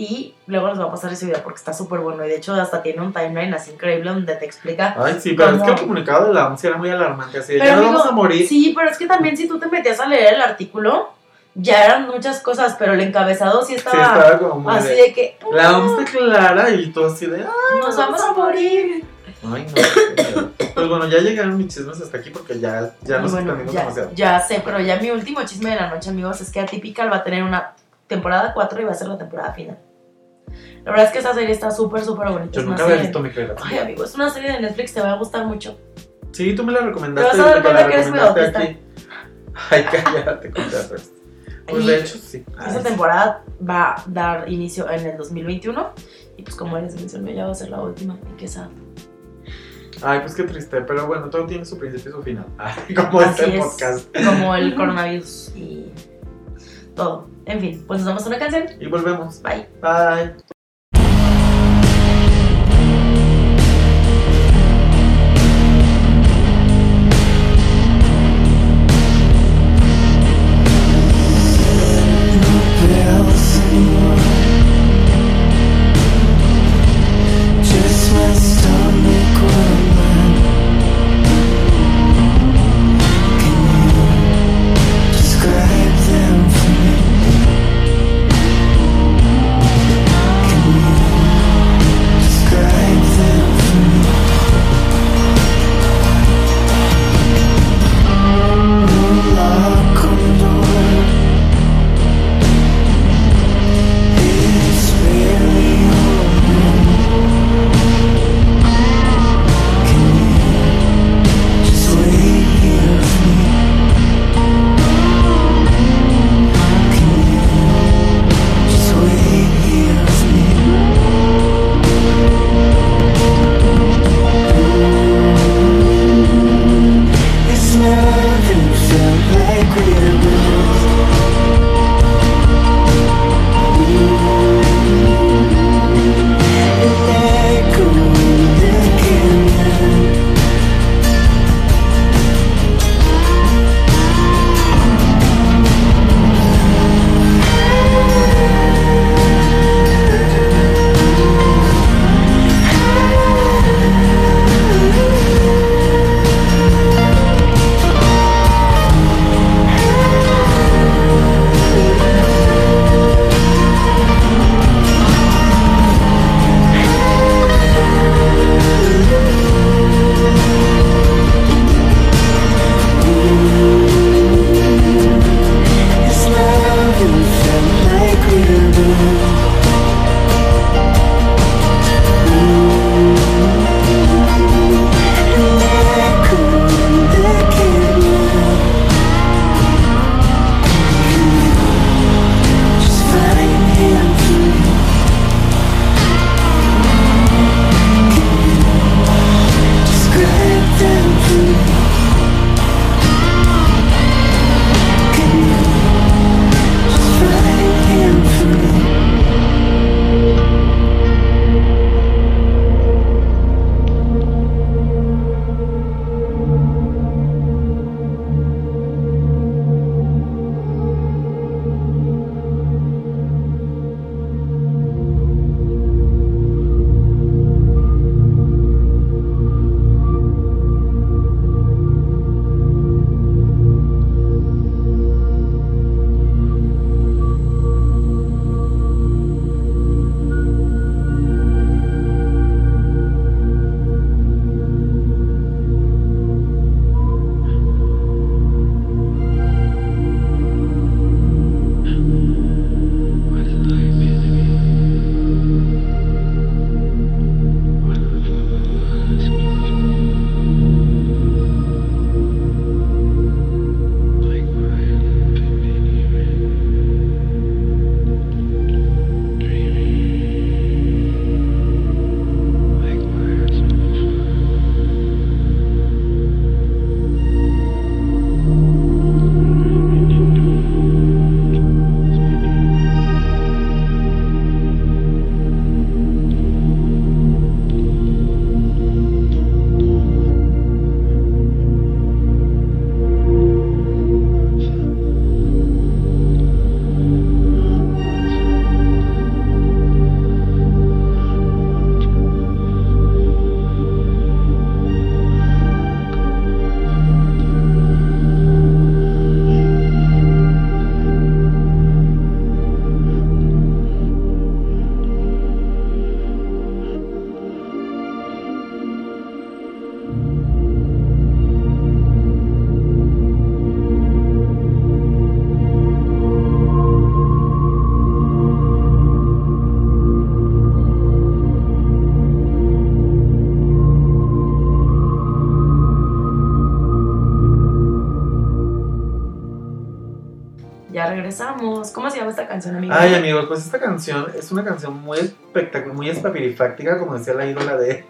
Y luego les va a pasar ese video porque está súper bueno. Y de hecho, hasta tiene un timeline así increíble donde te explica. Ay, sí, pero es ¿Cómo? que el comunicado de la OMS era muy alarmante. Así de, Pero, ya no amigo, vamos a morir. Sí, pero es que también si tú te metías a leer el artículo, ya eran muchas cosas, pero el encabezado sí Sí, estaba, estaba como muy así de- de que La OMS declara y todo así de. "Ah, nos vamos a morir. Ay, no. Pues bueno, ya llegaron mis chismes hasta aquí porque ya, ya nos Bueno, ya, demasiado. ya sé, pero ya mi último chisme de la noche, amigos, es que Atypical va a tener una temporada 4 y va a ser la temporada final. La verdad es que esa serie está súper, súper bonita. Yo es nunca había serie- visto mi creer. Ay, amigo, es una serie de Netflix, te va a gustar mucho. Sí, tú me la recomendaste. Te vas a dar cuenta que eres. Ay, cállate, contaste. Pues de hecho, sí. Ay, sí. temporada va a dar inicio en el 2021 y pues como les mencioné ya va a ser la última y qué sad. Ay, pues qué triste, pero bueno, todo tiene su principio y su final. Ay, como Así este es. podcast. Como el coronavirus y todo. En fin, pues nos damos una canción. Y volvemos. Bye. Bye. Ay, amigos, pues esta canción es una canción muy espectacular, muy espapirifáctica, como decía la ídola de,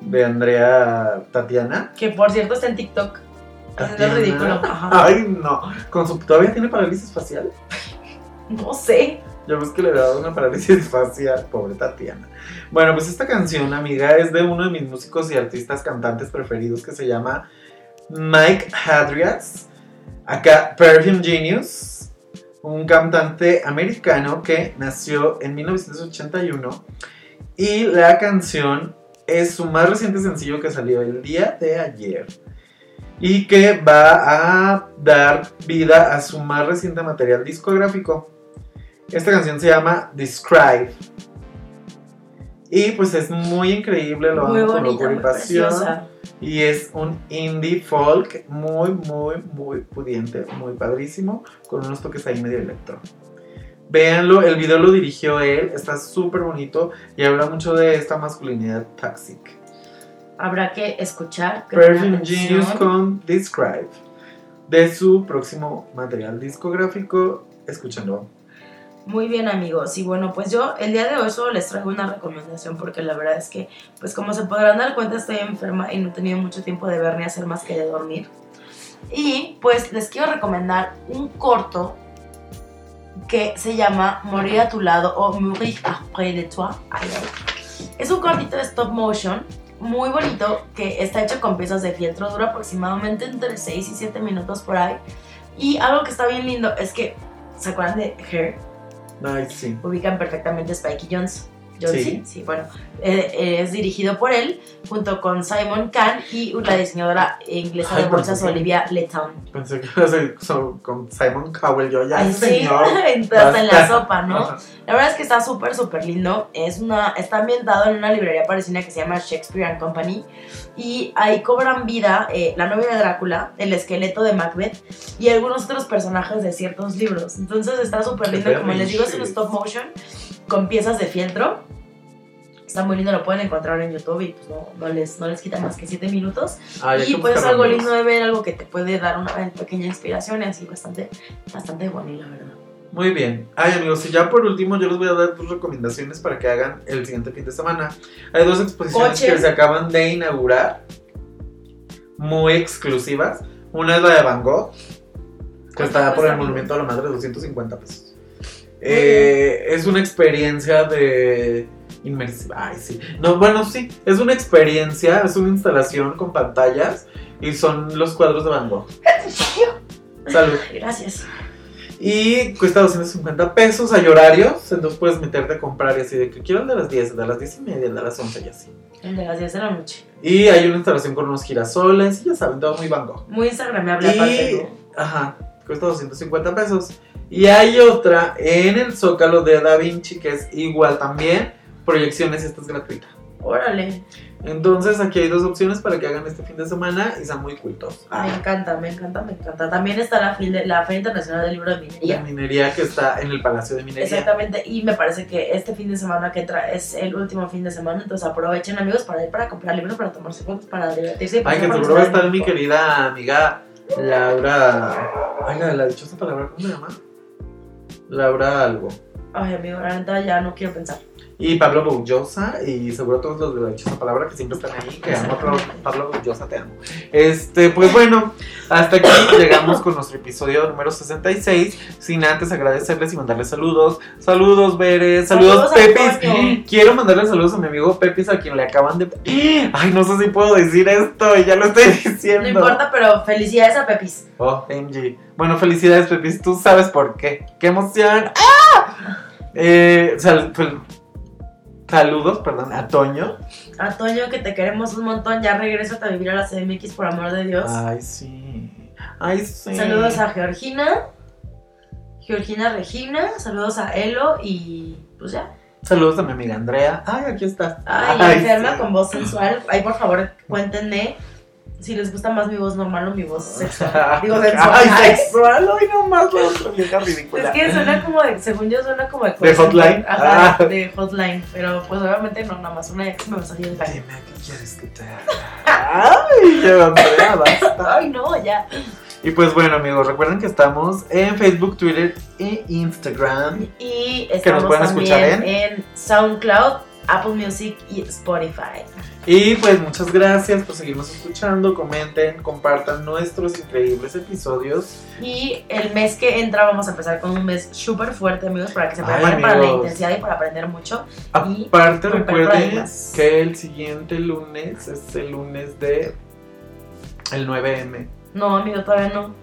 de Andrea Tatiana. Que por cierto está en TikTok. Tatiana. ridículo. Ajá. Ay, no. Con su, ¿Todavía tiene parálisis facial? No sé. Yo ves que le había dado una parálisis facial, pobre Tatiana. Bueno, pues esta canción, amiga, es de uno de mis músicos y artistas cantantes preferidos que se llama Mike Hadrias. Acá, Perfume Genius, un cantante americano que nació en 1981. Y la canción es su más reciente sencillo que salió el día de ayer. Y que va a dar vida a su más reciente material discográfico. Esta canción se llama Describe. Y pues es muy increíble, lo Muy bonita, muy preciosa. Y es un indie folk muy, muy, muy pudiente, muy padrísimo, con unos toques ahí medio electro. Véanlo, el video lo dirigió él, está súper bonito y habla mucho de esta masculinidad toxic. Habrá que escuchar. Perfume. Genius con Describe. De su próximo material discográfico, escúchenlo. Muy bien amigos. Y bueno pues yo el día de hoy solo les traigo una recomendación porque la verdad es que pues como se podrán dar cuenta estoy enferma y no he tenido mucho tiempo de ver ni hacer más que de dormir. Y pues les quiero recomendar un corto que se llama Morir a tu lado o Mourir après de toi. Es un cortito de stop motion muy bonito que está hecho con piezas de fieltro dura aproximadamente entre 6 y 7 minutos por ahí. Y algo que está bien lindo es que ¿se acuerdan de Hair? Ubican perfectamente Spikey Jones. Jonesy, Sí. sí, bueno, eh, eh, es dirigido por él, junto con Simon Kahn y la diseñadora inglesa Ay, de bolsas. Olivia Lettown. Pensé que iba a ser con Simon Cowell. Yo ya, Ay, sí, señor. hasta en la sopa, ¿no? La verdad es que está súper, súper lindo. Es una, está ambientado en una librería parisina que se llama Shakespeare and Company. Y ahí cobran vida eh, la novia de Drácula, el esqueleto de Macbeth y algunos otros personajes de ciertos libros. Entonces está súper lindo. Como les digo, es un stop motion con piezas de fieltro. Está muy lindo, lo pueden encontrar en YouTube y pues no, no les, no les quita más que 7 minutos. Hay y pues algo amigos. lindo de ver, algo que te puede dar una pequeña inspiración y así bastante, bastante bueno, la verdad. Muy bien. Ay, amigos, y ya por último, yo les voy a dar dos recomendaciones para que hagan el siguiente fin de semana. Hay dos exposiciones que se acaban de inaugurar, muy exclusivas. Una es la de Van Gogh, que ¿Cuánto está por cuesta, el amigo? Monumento a la Madre, 250 pesos. Eh, es una experiencia de inmersiva. Ay, sí. No, bueno, sí. Es una experiencia, es una instalación con pantallas y son los cuadros de Van Gogh. Salud. Gracias. Y cuesta 250 pesos, hay horarios, entonces puedes meterte a comprar y así de que quiero el de las 10, el de las 10 y media, el de las 11 y así. El de las 10 de la noche. Y hay una instalación con unos girasoles, y ya saben, todo muy Van Gogh. Muy instagramable aparte, Y, ¿no? ajá, cuesta 250 pesos. Y hay otra en el Zócalo de Da Vinci que es igual también, proyecciones esta es gratuita. Órale. Entonces aquí hay dos opciones para que hagan este fin de semana y sean muy cultos. Me encanta, me encanta, me encanta. También está la, de- la Feria Internacional del Libro de La Minería. minería que está en el Palacio de Minería. Exactamente, y me parece que este fin de semana que entra es el último fin de semana, entonces aprovechen amigos para ir para comprar libros, para tomarse fotos, para divertirse. y Ay, que seguro va a estar mi querida amiga Laura. Ay, la, la dichosa palabra, ¿cómo se llama? Laura algo. Ay, amigo, la neta ya no quiero pensar. Y Pablo Boullosa, y seguro todos los de la dichosa palabra que siempre están ahí, que amo a Pablo, Boullosa, te amo. Este, pues bueno, hasta aquí llegamos con nuestro episodio número 66. Sin antes agradecerles y mandarles saludos. Saludos, Bere, saludos, Saludos, Pepis. Quiero mandarle saludos a mi amigo Pepis, a quien le acaban de. Ay, no sé si puedo decir esto, y ya lo estoy diciendo. No importa, pero felicidades a Pepis. Oh, MG. Bueno, felicidades, Pepis. Tú sabes por qué. ¡Qué emoción! ¡Ah! Eh, sal- fel- saludos, perdón, a Toño. A Toño, que te queremos un montón, ya regresa a vivir a la CDMX por amor de Dios. Ay, sí. Ay, sí. Saludos a Georgina, Georgina Regina, saludos a Elo y pues ya. Saludos a mi amiga Andrea. Ay, aquí está. Ay, enferma sí. con voz sensual. Ay, por favor, cuéntenme si les gusta más mi voz normal o mi voz sexual. Digo, sensual. Ay, Ay, sexual. Ay, nomás la otra vieja ridícula. Es que suena como de, según yo, suena como de... ¿De hotline? Ajá, Ah. de hotline. Pero pues obviamente no, nada más una me a salir del baño. Dime qué quieres que te haga. Ay, Andrea, basta. Ay, no, ya. Y pues bueno, amigos, recuerden que estamos en Facebook, Twitter e Instagram. Y nos estamos pueden también escuchar en SoundCloud, Apple Music y Spotify. Y pues muchas gracias por seguirnos escuchando. Comenten, compartan nuestros increíbles episodios. Y el mes que entra vamos a empezar con un mes súper fuerte, amigos, para que se preparen para la intensidad y para aprender mucho. Aparte, recuerden que el siguiente lunes es el lunes de el 9M. No, amigo, todavía no.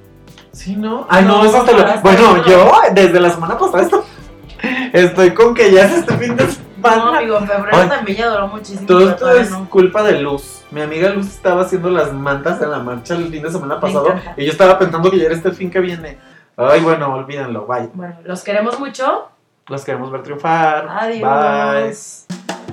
Sí, ¿no? Ah, no, No, eso te lo... Bueno, yo desde la semana pasada esto- estoy con que ya es este fin de No, amigo, febrero Ay. también ya duró muchísimo. Todo esto es no. culpa de Luz. Mi amiga Luz estaba haciendo las mantas en la marcha el fin de semana pasado y yo estaba pensando que ya era este fin que viene. Ay, bueno, olvídenlo, bye. Bueno, los queremos mucho. Los queremos ver triunfar. Adiós. Bye.